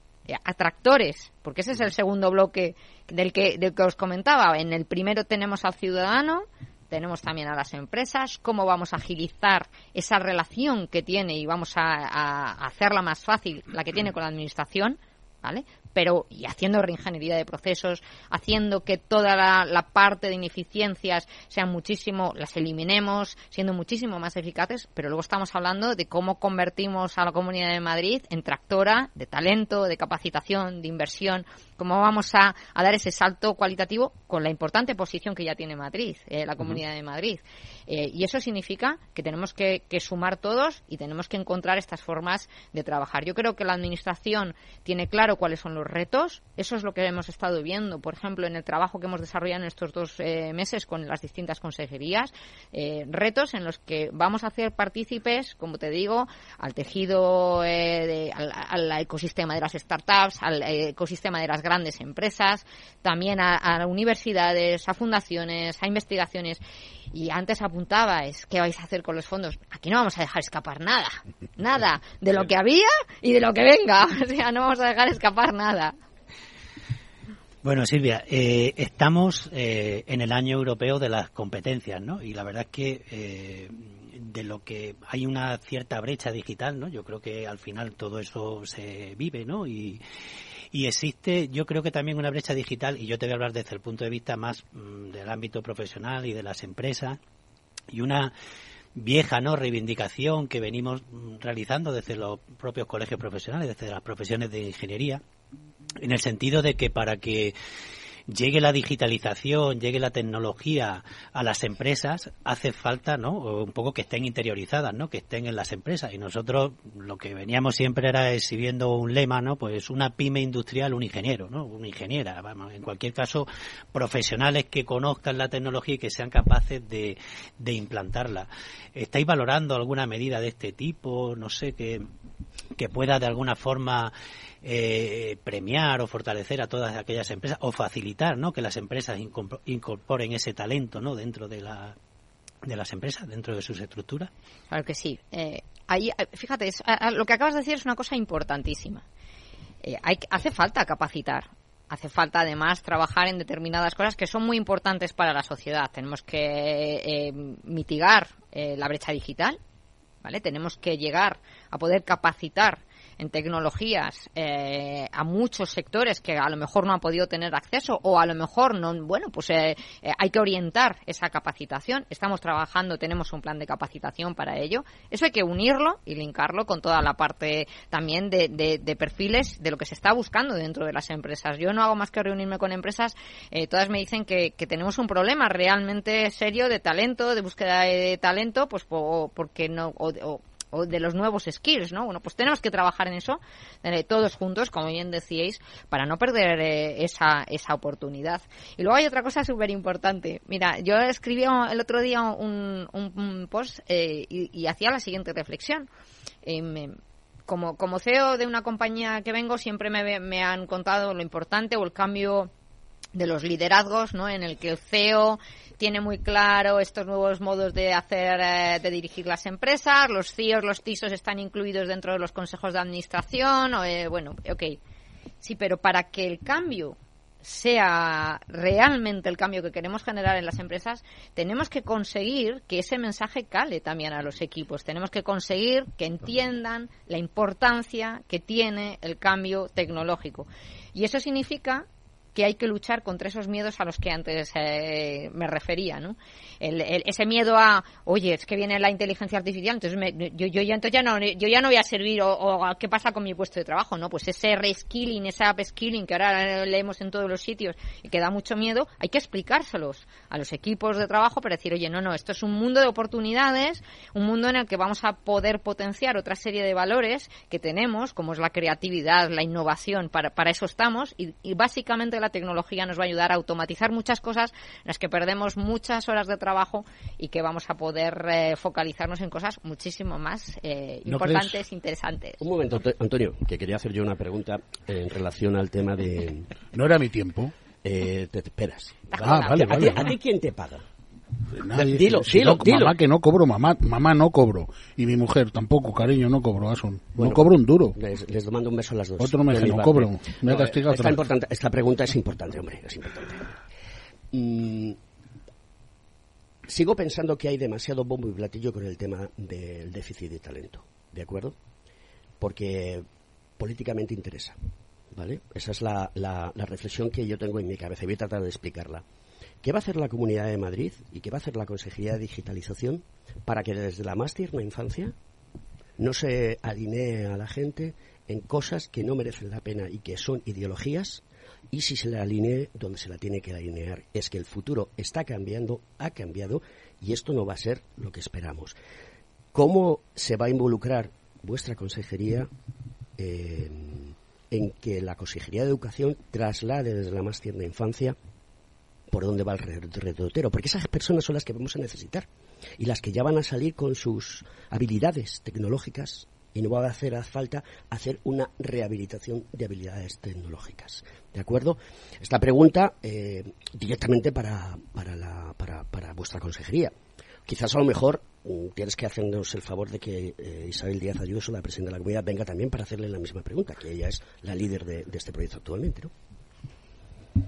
Speaker 8: atractores, porque ese es el segundo bloque del que, del que os comentaba. En el primero tenemos al ciudadano, tenemos también a las empresas, cómo vamos a agilizar esa relación que tiene y vamos a hacerla más fácil, la que tiene con la administración, ¿vale? pero y haciendo reingeniería de procesos, haciendo que toda la, parte de ineficiencias sean muchísimo, las eliminemos, siendo muchísimo más eficaces, pero luego estamos hablando de cómo convertimos a la Comunidad de Madrid en tractora de talento, de capacitación, de inversión, cómo vamos a, dar ese salto cualitativo con la importante posición que ya tiene Madrid, eh, la Comunidad de Madrid. Eh, y eso significa que tenemos que, que sumar todos y tenemos que encontrar estas formas de trabajar. Yo creo que la Administración tiene claro cuáles son los retos. Eso es lo que hemos estado viendo, por ejemplo, en el trabajo que hemos desarrollado en estos dos eh, meses con las distintas consejerías. Eh, retos en los que vamos a hacer partícipes, como te digo, al tejido, eh, al, ecosistema de las startups, al ecosistema de las grandes empresas, también a, a universidades, a fundaciones, a investigaciones. Y antes apuntaba, es qué vais a hacer con los fondos. Aquí no vamos a dejar escapar nada, nada, de lo que había y de lo que venga. O sea, no vamos a dejar escapar nada.
Speaker 7: Bueno, Silvia, eh, estamos eh, en el año europeo de las competencias, ¿no? Y la verdad es que eh, de lo que hay una cierta brecha digital, ¿no? Yo creo que al final todo eso se vive, ¿no? Y, y existe, yo creo que también una brecha digital, y yo te voy a hablar desde el punto de vista más mm, del ámbito profesional y de las empresas, y una vieja no reivindicación que venimos mm, realizando desde los propios colegios profesionales, desde las profesiones de ingeniería, en el sentido de que para que llegue la digitalización, llegue la tecnología a las empresas, hace falta, ¿no? Un poco que estén interiorizadas, ¿no? Que estén en las empresas. Y nosotros lo que veníamos siempre era exhibiendo un lema, ¿no? Pues una pyme industrial, un ingeniero, ¿no? Una ingeniera, vamos. En cualquier caso, profesionales que conozcan la tecnología y que sean capaces de, implantarla. ¿Estáis valorando alguna medida de este tipo? No sé, que, que pueda de alguna forma eh, premiar o fortalecer a todas aquellas empresas o facilitar ¿no? que las empresas incorporen ese talento ¿no? dentro de, la, de las empresas, dentro de sus estructuras?
Speaker 8: Claro que sí. Eh, ahí, eh, fíjate, lo que acabas de decir es una cosa importantísima. hay, hace falta capacitar hace falta además trabajar en determinadas cosas que son muy importantes para la sociedad. Tenemos que eh, mitigar eh, la brecha digital, ¿vale? Tenemos que llegar a poder capacitar en tecnologías eh, a muchos sectores que a lo mejor no han podido tener acceso o a lo mejor no, bueno, pues eh, eh, hay que orientar esa capacitación. Estamos trabajando, tenemos un plan de capacitación para ello. Eso hay que unirlo y linkarlo con toda la parte también de, de, perfiles de lo que se está buscando dentro de las empresas. Yo no hago más que reunirme con empresas, todas me dicen que, que, tenemos un problema realmente serio de talento, de búsqueda de talento, pues porque no, o de los nuevos skills, ¿no? Bueno, pues tenemos que trabajar en eso eh, todos juntos, como bien decíais, para no perder eh, esa, esa oportunidad. Y luego hay otra cosa súper importante. Mira, yo escribí el otro día un, un, post eh, y, hacía la siguiente reflexión. Em, como, como CEO de una compañía que vengo, siempre me, me han contado lo importante o el cambio de los liderazgos, ¿no? En el que el CEO tiene muy claro estos nuevos modos de hacer, eh, de dirigir las empresas, los CIOs, los TISOs están incluidos dentro de los consejos de administración, o, eh, bueno, ok. Sí, pero para que el cambio sea realmente el cambio que queremos generar en las empresas, tenemos que conseguir que ese mensaje cale también a los equipos. Tenemos que conseguir que entiendan la importancia que tiene el cambio tecnológico. Y eso significa que hay que luchar contra esos miedos a los que antes eh, me refería, ¿no? ese miedo a, oye, es que viene la inteligencia artificial, entonces yo, yo, ya, entonces ya no, yo ya no voy a servir o, qué pasa con mi puesto de trabajo, ¿no? Pues ese reskilling, ese upskilling que ahora leemos en todos los sitios y que da mucho miedo, hay que explicárselos a los equipos de trabajo para decir, oye, no, no, esto es un mundo de oportunidades, un mundo en el que vamos a poder potenciar otra serie de valores que tenemos, como es la creatividad, la innovación, para, para eso estamos y, y básicamente la tecnología nos va a ayudar a automatizar muchas cosas en las que perdemos muchas horas de trabajo y que vamos a poder eh, focalizarnos en cosas muchísimo más eh, importantes, interesantes.
Speaker 1: Un momento, Antonio, que quería hacer yo una pregunta en relación al tema de...
Speaker 5: ¿No era mi tiempo?
Speaker 1: Eh, te, esperas.
Speaker 5: Ah, vale,
Speaker 1: vale, ¿A ti quién te paga?
Speaker 5: Nadie, dilo, dilo, Mamá que no cobro, mamá, mamá no cobro. Y mi mujer tampoco, cariño, no cobro, Asun. no cobro un duro.
Speaker 1: Les, mando un beso a las dos.
Speaker 5: Otro me dice, no cobro. Me ha castigado
Speaker 1: esta, importante, esta pregunta es importante, hombre, es importante. Mm, sigo pensando que hay demasiado bombo y platillo con el tema del déficit de talento, ¿de acuerdo? Porque políticamente interesa, ¿vale? Esa es la, la, la reflexión que yo tengo en mi cabeza y voy a tratar de explicarla. ¿Qué va a hacer la Comunidad de Madrid y qué va a hacer la Consejería de Digitalización para que desde la más tierna infancia no se alinee a la gente en cosas que no merecen la pena y que son ideologías y si se la alinee donde se la tiene que alinear. Es que el futuro está cambiando, ha cambiado y esto no va a ser lo que esperamos. ¿Cómo se va a involucrar vuestra consejería en que la Consejería de Educación traslade desde la más tierna infancia por dónde va el redotero, porque esas personas son las que vamos a necesitar y las que ya van a salir con sus habilidades tecnológicas y no va a hacer falta hacer una rehabilitación de habilidades tecnológicas. ¿De acuerdo? Esta pregunta eh, directamente para, para, la, para, para, vuestra consejería. Quizás a lo mejor mm, tienes que hacernos el favor de que eh, Isabel Díaz Ayuso, la presidenta de la comunidad, venga también para hacerle la misma pregunta, que ella es la líder de, de este proyecto actualmente. ¿no?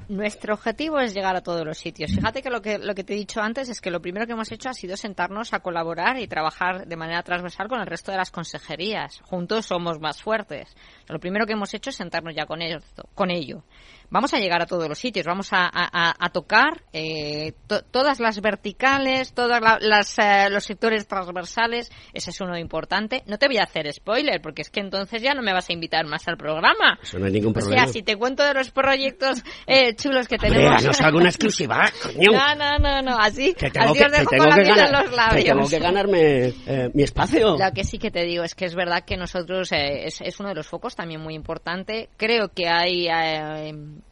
Speaker 8: Nuestro objetivo es llegar a todos los sitios. Fíjate que lo, que lo que te he dicho antes es que lo primero que hemos hecho ha sido sentarnos a colaborar y trabajar de manera transversal con el resto de las consejerías. Juntos somos más fuertes. Lo primero que hemos hecho es sentarnos ya con, con ello vamos a llegar a todos los sitios, vamos a, a, tocar eh, todas las verticales, todos eh, los sectores transversales, ese es uno importante. No te voy a hacer spoiler, porque es que entonces ya no me vas a invitar más al programa.
Speaker 1: Eso no hay ningún problema.
Speaker 8: O sea, si te cuento de los proyectos eh, chulos que tenemos...
Speaker 1: no alguna exclusiva, coño.
Speaker 8: No, no, no, no, así, que tengo así que, os dejo con la ganar, los labios.
Speaker 1: Que tengo que ganarme eh, mi espacio.
Speaker 8: Lo que sí que te digo es que es verdad que nosotros, es, es uno de los focos también muy importante. Creo que hay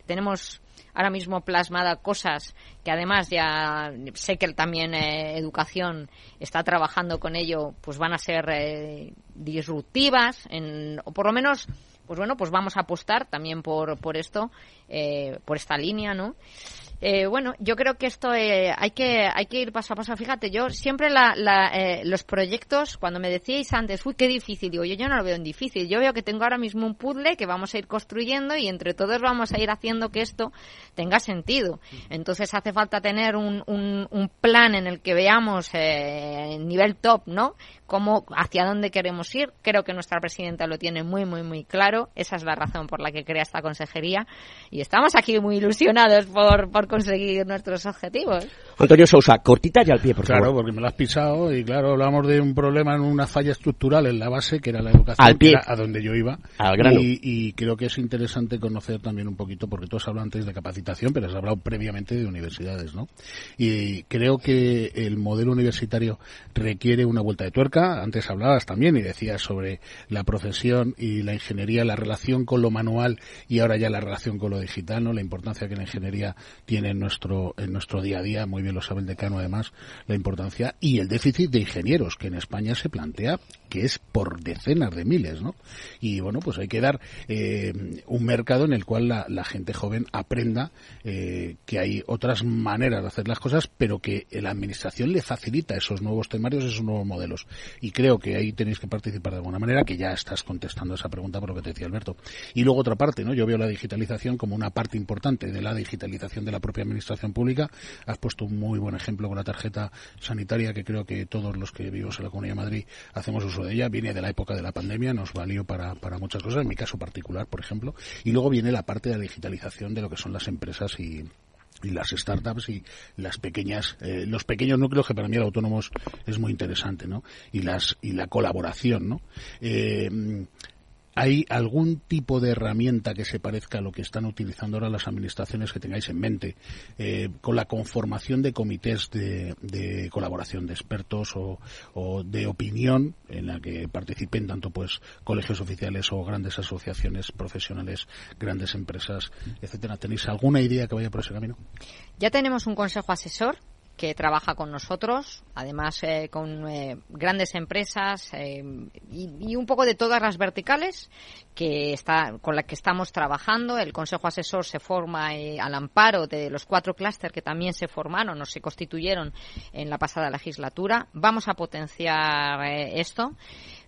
Speaker 8: tenemos ahora mismo plasmada cosas que además ya sé que también eh, educación está trabajando con ello, pues van a ser eh, disruptivas, en, o por lo menos pues bueno, pues vamos a apostar también por, por esto, eh, por esta línea, ¿no? Eh, bueno, yo creo que esto eh, hay que hay que ir paso a paso. Fíjate, yo siempre la, la, eh, los proyectos, cuando me decíais antes, uy, qué difícil, digo, yo, yo no lo veo en difícil. Yo veo que tengo ahora mismo un puzzle que vamos a ir construyendo y entre todos vamos a ir haciendo que esto tenga sentido. Entonces hace falta tener un, un, un plan en el que veamos eh, nivel top, ¿no? Cómo, hacia dónde queremos ir. Creo que nuestra presidenta lo tiene muy, muy, muy claro. Esa es la razón por la que crea esta consejería. Y estamos aquí muy ilusionados por, por conseguir nuestros objetivos.
Speaker 1: Antonio Sousa, cortita y al pie, por
Speaker 5: claro,
Speaker 1: favor.
Speaker 5: porque me lo has pisado y claro, hablamos de un problema en una falla estructural en la base, que era la educación,
Speaker 1: Al pie.
Speaker 5: que era a donde yo iba.
Speaker 1: Al grano.
Speaker 5: Y, y creo que es interesante conocer también un poquito, porque tú has hablado antes de capacitación, pero has hablado previamente de universidades, ¿no? Y creo que el modelo universitario requiere una vuelta de tuerca. Antes hablabas también y decías sobre la profesión y la ingeniería, la relación con lo manual y ahora ya la relación con lo digital, ¿no? La importancia que la ingeniería tiene en nuestro, en nuestro día a día, muy bien lo sabe el decano además, la importancia y el déficit de ingenieros que en España se plantea que es por decenas de miles, ¿no? Y bueno, pues hay que dar eh, un mercado en el cual la, gente joven aprenda eh, que hay otras maneras de hacer las cosas, pero que la administración le facilita esos nuevos temarios, esos nuevos modelos. Y creo que ahí tenéis que participar de alguna manera, que ya estás contestando esa pregunta por lo que te decía Alberto. Y luego otra parte, ¿no? Yo veo la digitalización como una parte importante de la digitalización de la propia administración pública. Has puesto un muy buen ejemplo con la tarjeta sanitaria, que creo que todos los que vivimos en la Comunidad de Madrid hacemos uso de ella. Viene de la época de la pandemia, nos valió para, para muchas cosas, en mi caso particular, por ejemplo. Y luego viene la parte de la digitalización de lo que son las empresas y, y las startups y las pequeñas eh, los pequeños núcleos que para mí el autónomos es muy interesante no y las y la colaboración no eh, ¿Hay algún tipo de herramienta que se parezca a lo que están utilizando ahora las administraciones que tengáis en mente eh, con la conformación de comités de, de colaboración de expertos o, o, de opinión en la que participen tanto pues colegios oficiales o grandes asociaciones profesionales, grandes empresas, etcétera? ¿Tenéis alguna idea que vaya por ese camino?
Speaker 8: Ya tenemos un consejo asesor que trabaja con nosotros, además eh, con eh, grandes empresas eh, y, y, un poco de todas las verticales que está, con las que estamos trabajando. El Consejo Asesor se forma al amparo de los cuatro clústeres que también se formaron o se constituyeron en la pasada legislatura. Vamos a potenciar esto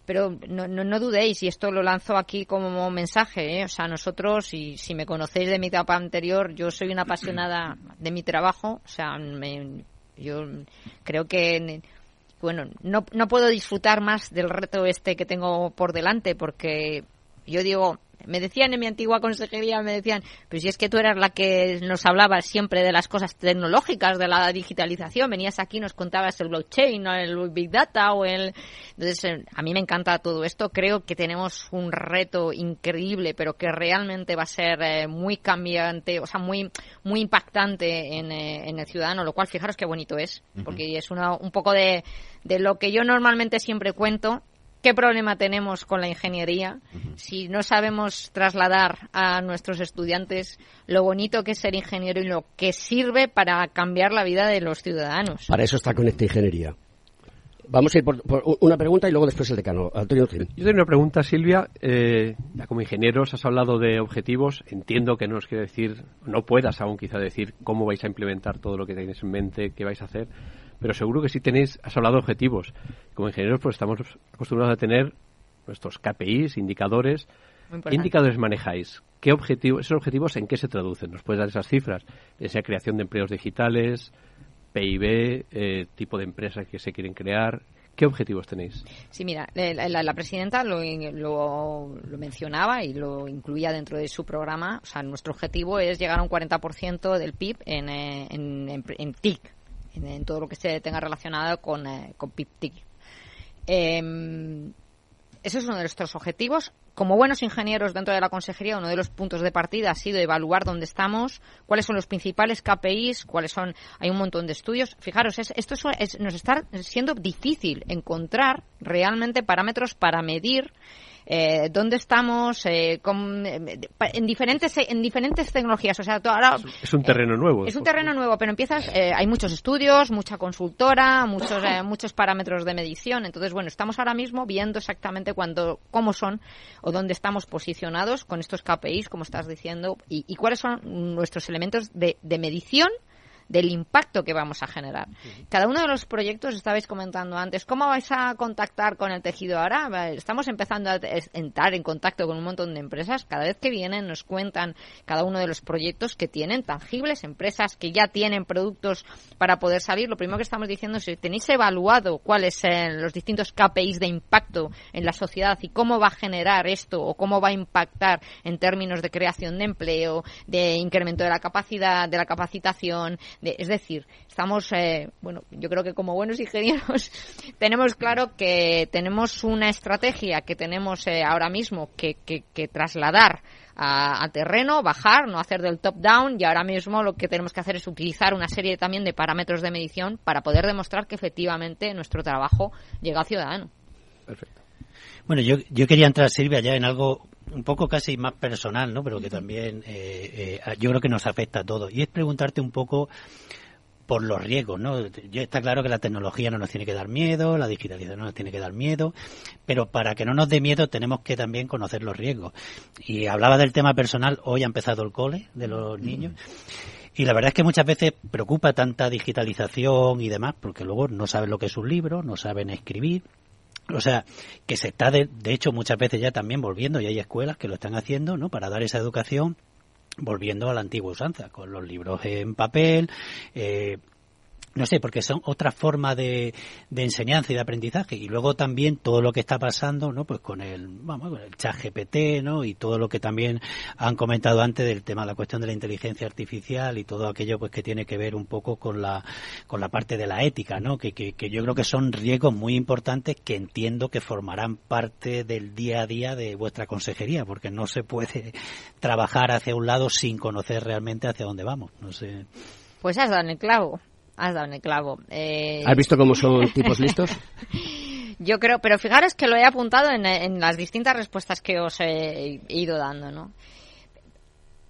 Speaker 8: pero no, no, no, dudéis, y esto lo lanzo aquí como mensaje, ¿eh? o sea, nosotros, y si me conocéis de mi etapa anterior, yo soy una apasionada de mi trabajo, o sea, me, yo creo que bueno, no, no puedo disfrutar más del reto este que tengo por delante porque yo digo, me decían en mi antigua consejería, me decían, pero si es que tú eras la que nos hablabas siempre de las cosas tecnológicas, de la digitalización, venías aquí y nos contabas el blockchain o el big data o el... Entonces, a mí me encanta todo esto, creo que tenemos un reto increíble, pero que realmente va a ser eh, muy cambiante, o sea, muy muy impactante en, eh, en el ciudadano, lo cual fijaros qué bonito es, porque uh -huh. es una, un poco de, de lo que yo normalmente siempre cuento, qué problema tenemos con la ingeniería uh -huh. si no sabemos trasladar a nuestros estudiantes lo bonito que es ser ingeniero y lo que sirve para cambiar la vida de los ciudadanos.
Speaker 1: Para eso está Conecta Ingeniería. Vamos a ir por, por, una pregunta y luego después el decano. Antonio Gil.
Speaker 6: Yo tengo una pregunta, Silvia. Eh, ya como ingenieros has hablado de objetivos. Entiendo que no os quiere decir, no puedas aún quizá decir cómo vais a implementar todo lo que tenéis en mente, qué vais a hacer pero seguro que sí tenéis, has hablado de objetivos. Como ingenieros, pues estamos acostumbrados a tener nuestros KPIs, indicadores. ¿Qué indicadores manejáis? ¿Qué objetivos, esos objetivos en qué se traducen? ¿Nos puedes dar esas cifras? Esa creación de empleos digitales, PIB, eh, tipo de empresas que se quieren crear. ¿Qué objetivos tenéis?
Speaker 8: Sí, mira, la, la, la presidenta lo, lo, lo, mencionaba y lo incluía dentro de su programa. O sea, nuestro objetivo es llegar a un 40% del PIB en, eh, en, en, en TIC, en, en, todo lo que se tenga relacionado con, eh, con PIB-TIC. Eh, ese es uno de nuestros objetivos. Como buenos ingenieros dentro de la consejería, uno de los puntos de partida ha sido evaluar dónde estamos, cuáles son los principales KPIs, cuáles son. Hay un montón de estudios. Fijaros, es, esto es, es, nos está siendo difícil encontrar realmente parámetros para medir eh, dónde estamos eh, con, en diferentes en diferentes tecnologías. O sea, ahora
Speaker 6: es un terreno nuevo.
Speaker 8: Es un terreno nuevo, pero empiezas. hay muchos estudios, mucha consultora, muchos muchos parámetros de medición. Entonces, bueno, estamos ahora mismo viendo exactamente cuándo, cómo son o dónde estamos posicionados con estos KPIs, como estás diciendo, y, y cuáles son nuestros elementos de, de medición del impacto que vamos a generar. Cada uno de los proyectos, estabais comentando antes, ¿cómo vais a contactar con el tejido ahora? Estamos empezando a entrar en contacto con un montón de empresas. Cada vez que vienen nos cuentan cada uno de los proyectos que tienen, tangibles, empresas que ya tienen productos para poder salir. Lo primero que estamos diciendo es si tenéis evaluado cuáles son los distintos KPIs de impacto en la sociedad y cómo va a generar esto o cómo va a impactar en términos de creación de empleo, de incremento de la capacidad, de la capacitación, es decir, estamos, eh, bueno, yo creo que como buenos ingenieros tenemos claro que tenemos una estrategia que tenemos eh, ahora mismo que, que, trasladar a, terreno, bajar, no hacer del top down y ahora mismo lo que tenemos que hacer es utilizar una serie también de parámetros de medición para poder demostrar que efectivamente nuestro trabajo llega al ciudadano.
Speaker 7: Perfecto. Bueno, yo, yo quería entrar, Silvia, ya en algo un poco casi más personal, ¿no? Pero que también eh, eh, yo creo que nos afecta a todos. Y es preguntarte un poco por los riesgos, ¿no? está claro que la tecnología no nos tiene que dar miedo, la digitalización no nos tiene que dar miedo, pero para que no nos dé miedo tenemos que también conocer los riesgos. Y hablaba del tema personal, hoy ha empezado el cole de los niños. Y la verdad es que muchas veces preocupa tanta digitalización y demás, porque luego no saben lo que es un libro, no saben escribir, o sea, que se está, de, de, hecho, muchas veces ya también volviendo, y hay escuelas que lo están haciendo, ¿no? Para dar esa educación, volviendo a la antigua usanza, con los libros en papel, eh, no sé, porque son otra forma de, de, enseñanza y de aprendizaje. Y luego también todo lo que está pasando, ¿no? Pues con el, vamos, con el chat GPT, ¿no? Y todo lo que también han comentado antes del tema, la cuestión de la inteligencia artificial y todo aquello, pues que tiene que ver un poco con la, con la parte de la ética, ¿no? Que, que, que yo creo que son riesgos muy importantes que entiendo que formarán parte del día a día de vuestra consejería, porque no se puede trabajar hacia un lado sin conocer realmente hacia dónde vamos. No sé.
Speaker 8: Pues has dado en el clavo. Has dado en el clavo. Eh...
Speaker 1: ¿Has visto cómo son tipos listos?
Speaker 8: Yo creo, pero fijaros que lo he apuntado en, en las distintas respuestas que os he ido dando, ¿no?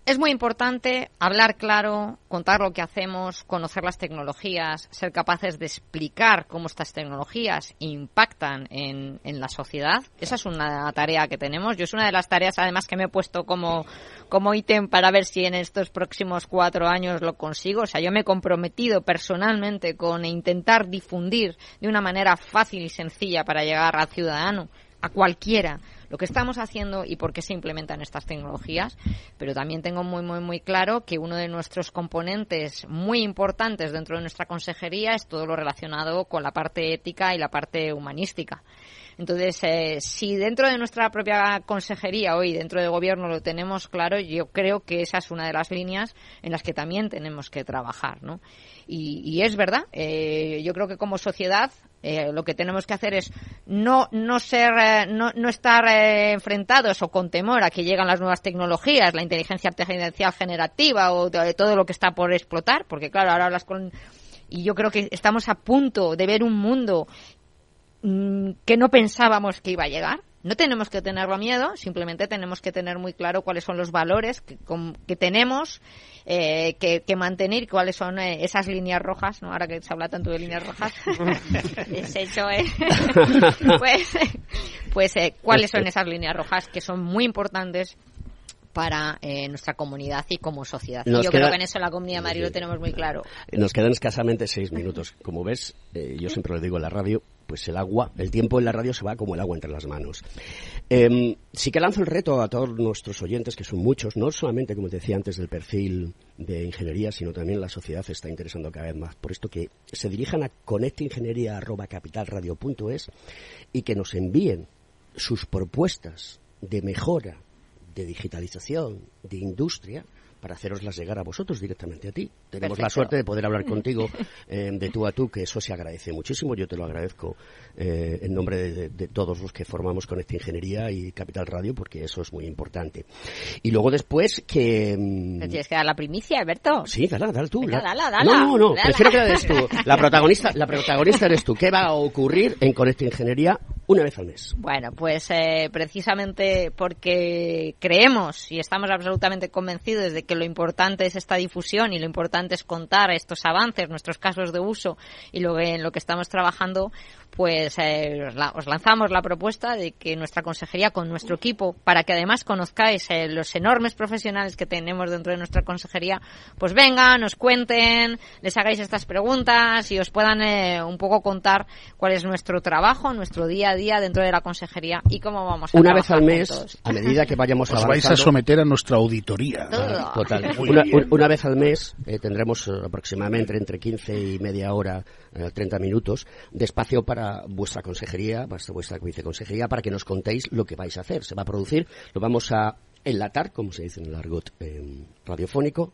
Speaker 8: Es muy importante hablar claro, contar lo que hacemos, conocer las tecnologías, ser capaces de explicar cómo estas tecnologías impactan en, en, la sociedad. Esa es una tarea que tenemos. Yo es una de las tareas, además, que me he puesto como, como ítem para ver si en estos próximos cuatro años lo consigo. O sea, yo me he comprometido personalmente con intentar difundir de una manera fácil y sencilla para llegar al ciudadano, a cualquiera, lo que estamos haciendo y por qué se implementan estas tecnologías, pero también tengo muy, muy, muy claro que uno de nuestros componentes muy importantes dentro de nuestra consejería es todo lo relacionado con la parte ética y la parte humanística. Entonces, eh, si dentro de nuestra propia consejería hoy, dentro del gobierno, lo tenemos claro, yo creo que esa es una de las líneas en las que también tenemos que trabajar, ¿no? Y, es verdad, eh, yo creo que como sociedad eh, lo que tenemos que hacer es no, no ser, eh, no, no estar eh, enfrentados o con temor a que llegan las nuevas tecnologías, la inteligencia artificial generativa o todo lo que está por explotar, porque claro, ahora hablas con, y yo creo que estamos a punto de ver un mundo mm, que no pensábamos que iba a llegar. No tenemos que tenerlo miedo, simplemente tenemos que tener muy claro cuáles son los valores que, que tenemos eh, que, que, mantener, cuáles son eh, esas líneas rojas, ¿no? Ahora que se habla tanto de líneas rojas, es hecho, ¿eh? pues, pues eh, cuáles son esas líneas rojas que son muy importantes para eh, nuestra comunidad y como sociedad. yo creo que en eso la comunidad de Madrid lo tenemos muy claro.
Speaker 1: Nos quedan escasamente seis minutos. Como ves, eh, yo siempre lo digo en la radio, pues el agua, el tiempo en la radio se va como el agua entre las manos. Em, sí que lanzo el reto a todos nuestros oyentes, que son muchos, no solamente, como te decía antes, del perfil de ingeniería, sino también la sociedad se está interesando cada vez más por esto, que se dirijan a conectingeniería.capitalradio.es y que nos envíen sus propuestas de mejora de digitalización, de industria, para haceroslas llegar a vosotros directamente a ti. Tenemos la suerte de poder hablar contigo eh, de tú a tú, que eso se agradece muchísimo. Yo te lo agradezco eh, en nombre de, todos los que formamos con esta ingeniería y Capital Radio, porque eso es muy importante. Y luego después que...
Speaker 8: Mm, tienes que dar la primicia, Alberto.
Speaker 1: Sí, dala, dala tú. Dala, dala, no, no, no, prefiero que la des tú. La protagonista, la protagonista eres tú. ¿Qué va a ocurrir en Conecta Ingeniería una vez al mes.
Speaker 8: Bueno, pues eh, precisamente porque creemos y estamos absolutamente convencidos de que lo importante es esta difusión y lo importante es contar estos avances, nuestros casos de uso y lo que, en lo que estamos trabajando, pues eh, os, lanzamos la propuesta de que nuestra consejería con nuestro equipo, para que además conozcáis eh, los enormes profesionales que tenemos dentro de nuestra consejería, pues vengan, nos cuenten, les hagáis estas preguntas y os puedan eh, un poco contar cuál es nuestro trabajo, nuestro día a día dentro de la consejería y cómo vamos a
Speaker 1: Una vez al mes, a medida que vayamos
Speaker 5: Os vais a someter a nuestra auditoría.
Speaker 1: Total. Una, vez al mes tendremos aproximadamente entre 15 y media hora, 30 minutos, de espacio para vuestra consejería, vuestra viceconsejería, para que nos contéis lo que vais a hacer. Se va a producir, lo vamos a enlatar, como se dice en el argot eh, radiofónico,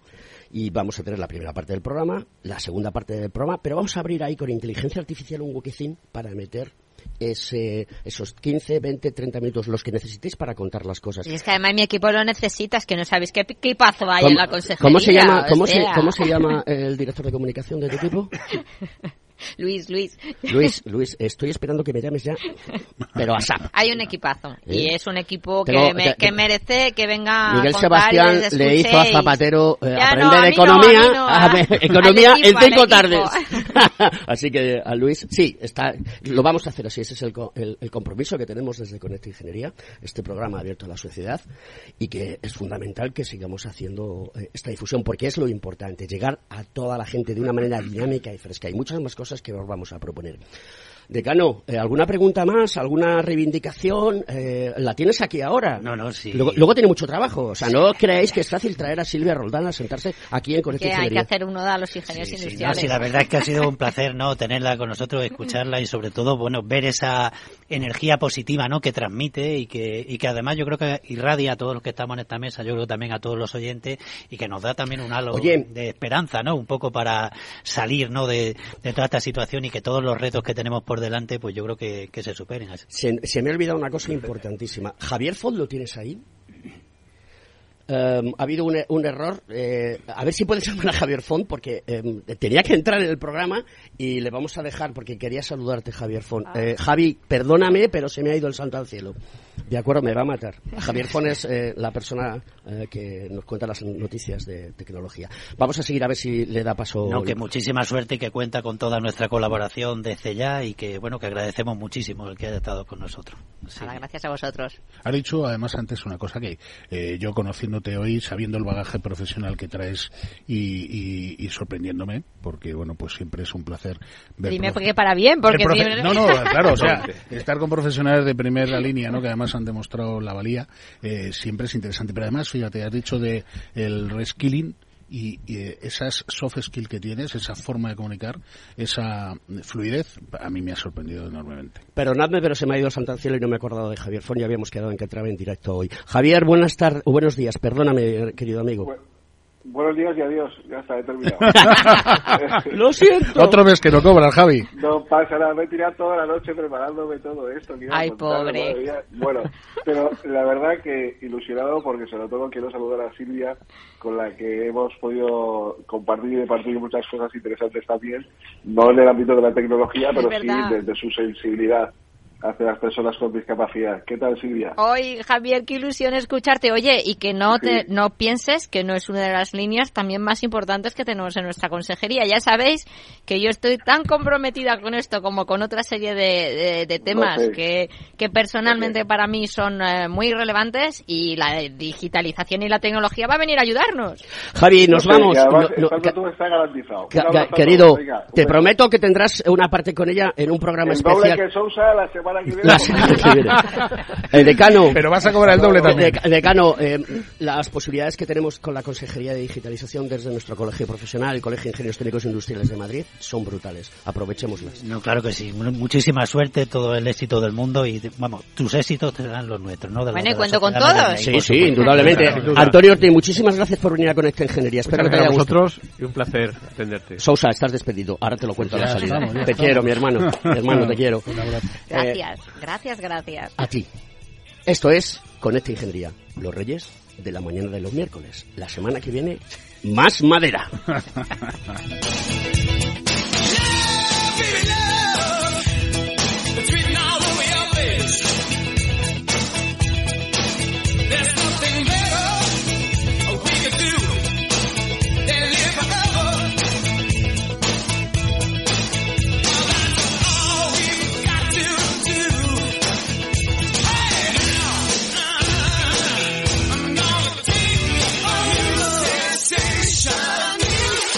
Speaker 1: y vamos a tener la primera parte del programa, la segunda parte del programa, pero vamos a abrir ahí con inteligencia artificial un huequecín para meter ese, esos 15, 20, 30 minutos, los que necesitéis para contar las cosas.
Speaker 8: Y es que además mi equipo lo necesita, es que no sabéis qué equipazo hay en la consejería.
Speaker 1: ¿Cómo se llama, cómo ¿cómo se llama el director de comunicación de tu equipo?
Speaker 8: Luis, Luis.
Speaker 1: Luis, Luis, estoy esperando que me llames ya, pero a SAP.
Speaker 8: Hay un equipazo y ¿Eh? es un equipo que, que, merece que venga
Speaker 1: Miguel Sebastián le hizo a Zapatero eh, aprender economía, economía en cinco tardes. así que a Luis, sí, está, lo vamos a hacer así. Ese es el, el, compromiso que tenemos desde Conecta Ingeniería, este programa abierto a la sociedad y que es fundamental que sigamos haciendo eh, esta difusión porque es lo importante, llegar a toda la gente de una manera dinámica y fresca. Hay muchas más cosas que os vamos a proponer. Decano, eh, ¿alguna pregunta más? ¿Alguna reivindicación? Eh, ¿La tienes aquí ahora?
Speaker 7: No, no, sí.
Speaker 1: Luego, tiene mucho trabajo. O sea, no creéis que es fácil traer a Silvia Roldán a sentarse aquí en Colegio
Speaker 8: Que hay que hacer uno de los ingenieros industriales.
Speaker 7: Sí, la verdad es que ha sido un placer, ¿no? Tenerla con nosotros, escucharla y sobre todo, bueno, ver esa energía positiva, ¿no? Que transmite y que, y que además yo creo que irradia a todos los que estamos en esta mesa, yo creo también a todos los oyentes y que nos da también un halo de esperanza, ¿no? Un poco para salir, ¿no? De, de toda esta situación y que todos los retos que tenemos por delante, pues yo creo que, se superen.
Speaker 1: Se, me ha olvidado una cosa importantísima. Javier Fond, ¿lo tienes ahí? Em, ha habido un, error. Eh, a ver si puedes llamar a Javier Font, porque em, tenía que entrar en el programa y le vamos a dejar, porque quería saludarte, Javier Font. Ah. Eh, Javi, perdóname, pero se me ha ido el santo al cielo. De acuerdo, me va a matar. Javier Font es eh, la persona que nos cuenta las noticias de tecnología. Vamos a seguir a ver si le da paso.
Speaker 7: No, que muchísima suerte y que cuenta con toda nuestra colaboración desde ya y que, bueno, que agradecemos muchísimo el que haya estado con nosotros.
Speaker 8: gracias a vosotros.
Speaker 5: Ha dicho, además, antes una cosa que yo conociendo hoy sabiendo el bagaje profesional que traes y, sorprendiéndome, porque bueno, pues siempre es un placer
Speaker 8: ver. Dime porque para bien, porque
Speaker 5: No, no, claro, o sea, estar con profesionales de primera línea, ¿no? Que además han demostrado la valía, eh, siempre es interesante. Pero además, fíjate, has dicho de el reskilling, y, esas soft skills que tienes, esa forma de comunicar, esa fluidez, a mí me ha sorprendido enormemente.
Speaker 1: Perdonadme, pero se me ha ido Santancielo y no me he acordado de Javier Fon, ya habíamos quedado en que entraba en directo hoy. Javier, buenas tardes, buenos días, perdóname, querido amigo.
Speaker 12: Buenos días y adiós. Ya está, he terminado.
Speaker 1: Lo siento.
Speaker 5: Otro mes que no cobras, Javi.
Speaker 12: No pasa nada. Me he tirado toda la noche preparándome todo esto.
Speaker 8: Ay, pobre.
Speaker 12: Bueno, pero la verdad que ilusionado porque sobre todo quiero saludar a Silvia con la que hemos podido compartir y departir muchas cosas interesantes también. No en el ámbito de la tecnología, pero sí desde su sensibilidad hacia las personas con discapacidad. ¿Qué tal, Silvia?
Speaker 8: Hoy, Javier, qué ilusión escucharte. Oye, y que no te, no pienses que no es una de las líneas también más importantes que tenemos en nuestra consejería. Ya sabéis que yo estoy tan comprometida con esto como con otra serie de, de, temas que, que personalmente para mí son eh, muy relevantes y la digitalización y la tecnología va a venir a ayudarnos.
Speaker 1: Javi, nos vamos.
Speaker 12: garantizado.
Speaker 1: querido, te prometo que tendrás una parte con ella en un programa especial.
Speaker 12: que Sousa la semana la semana
Speaker 1: que viene. El decano.
Speaker 5: Pero vas a cobrar el doble también.
Speaker 1: decano, eh, las posibilidades que tenemos con la Consejería de Digitalización desde nuestro colegio profesional, el Colegio de Ingenieros Técnicos Industriales de Madrid, son brutales. Aprovechémoslas.
Speaker 7: No, claro que sí. Muchísima suerte, todo el éxito del mundo y, vamos, tus éxitos serán los nuestros, ¿no?
Speaker 8: bueno, y cuento con todos.
Speaker 1: Sí, sí, indudablemente. Antonio Ortiz, muchísimas gracias por venir a Conecta Ingeniería. Espero que te haya
Speaker 6: gustado. y un placer atenderte.
Speaker 1: Sousa, estás despedido. Ahora te lo cuento a la salida. te quiero, mi hermano. Mi hermano, te quiero.
Speaker 8: Gracias. Gracias, gracias.
Speaker 1: A ti. Esto es Conecta Ingeniería, los reyes de la mañana de los miércoles. La semana que viene, más madera.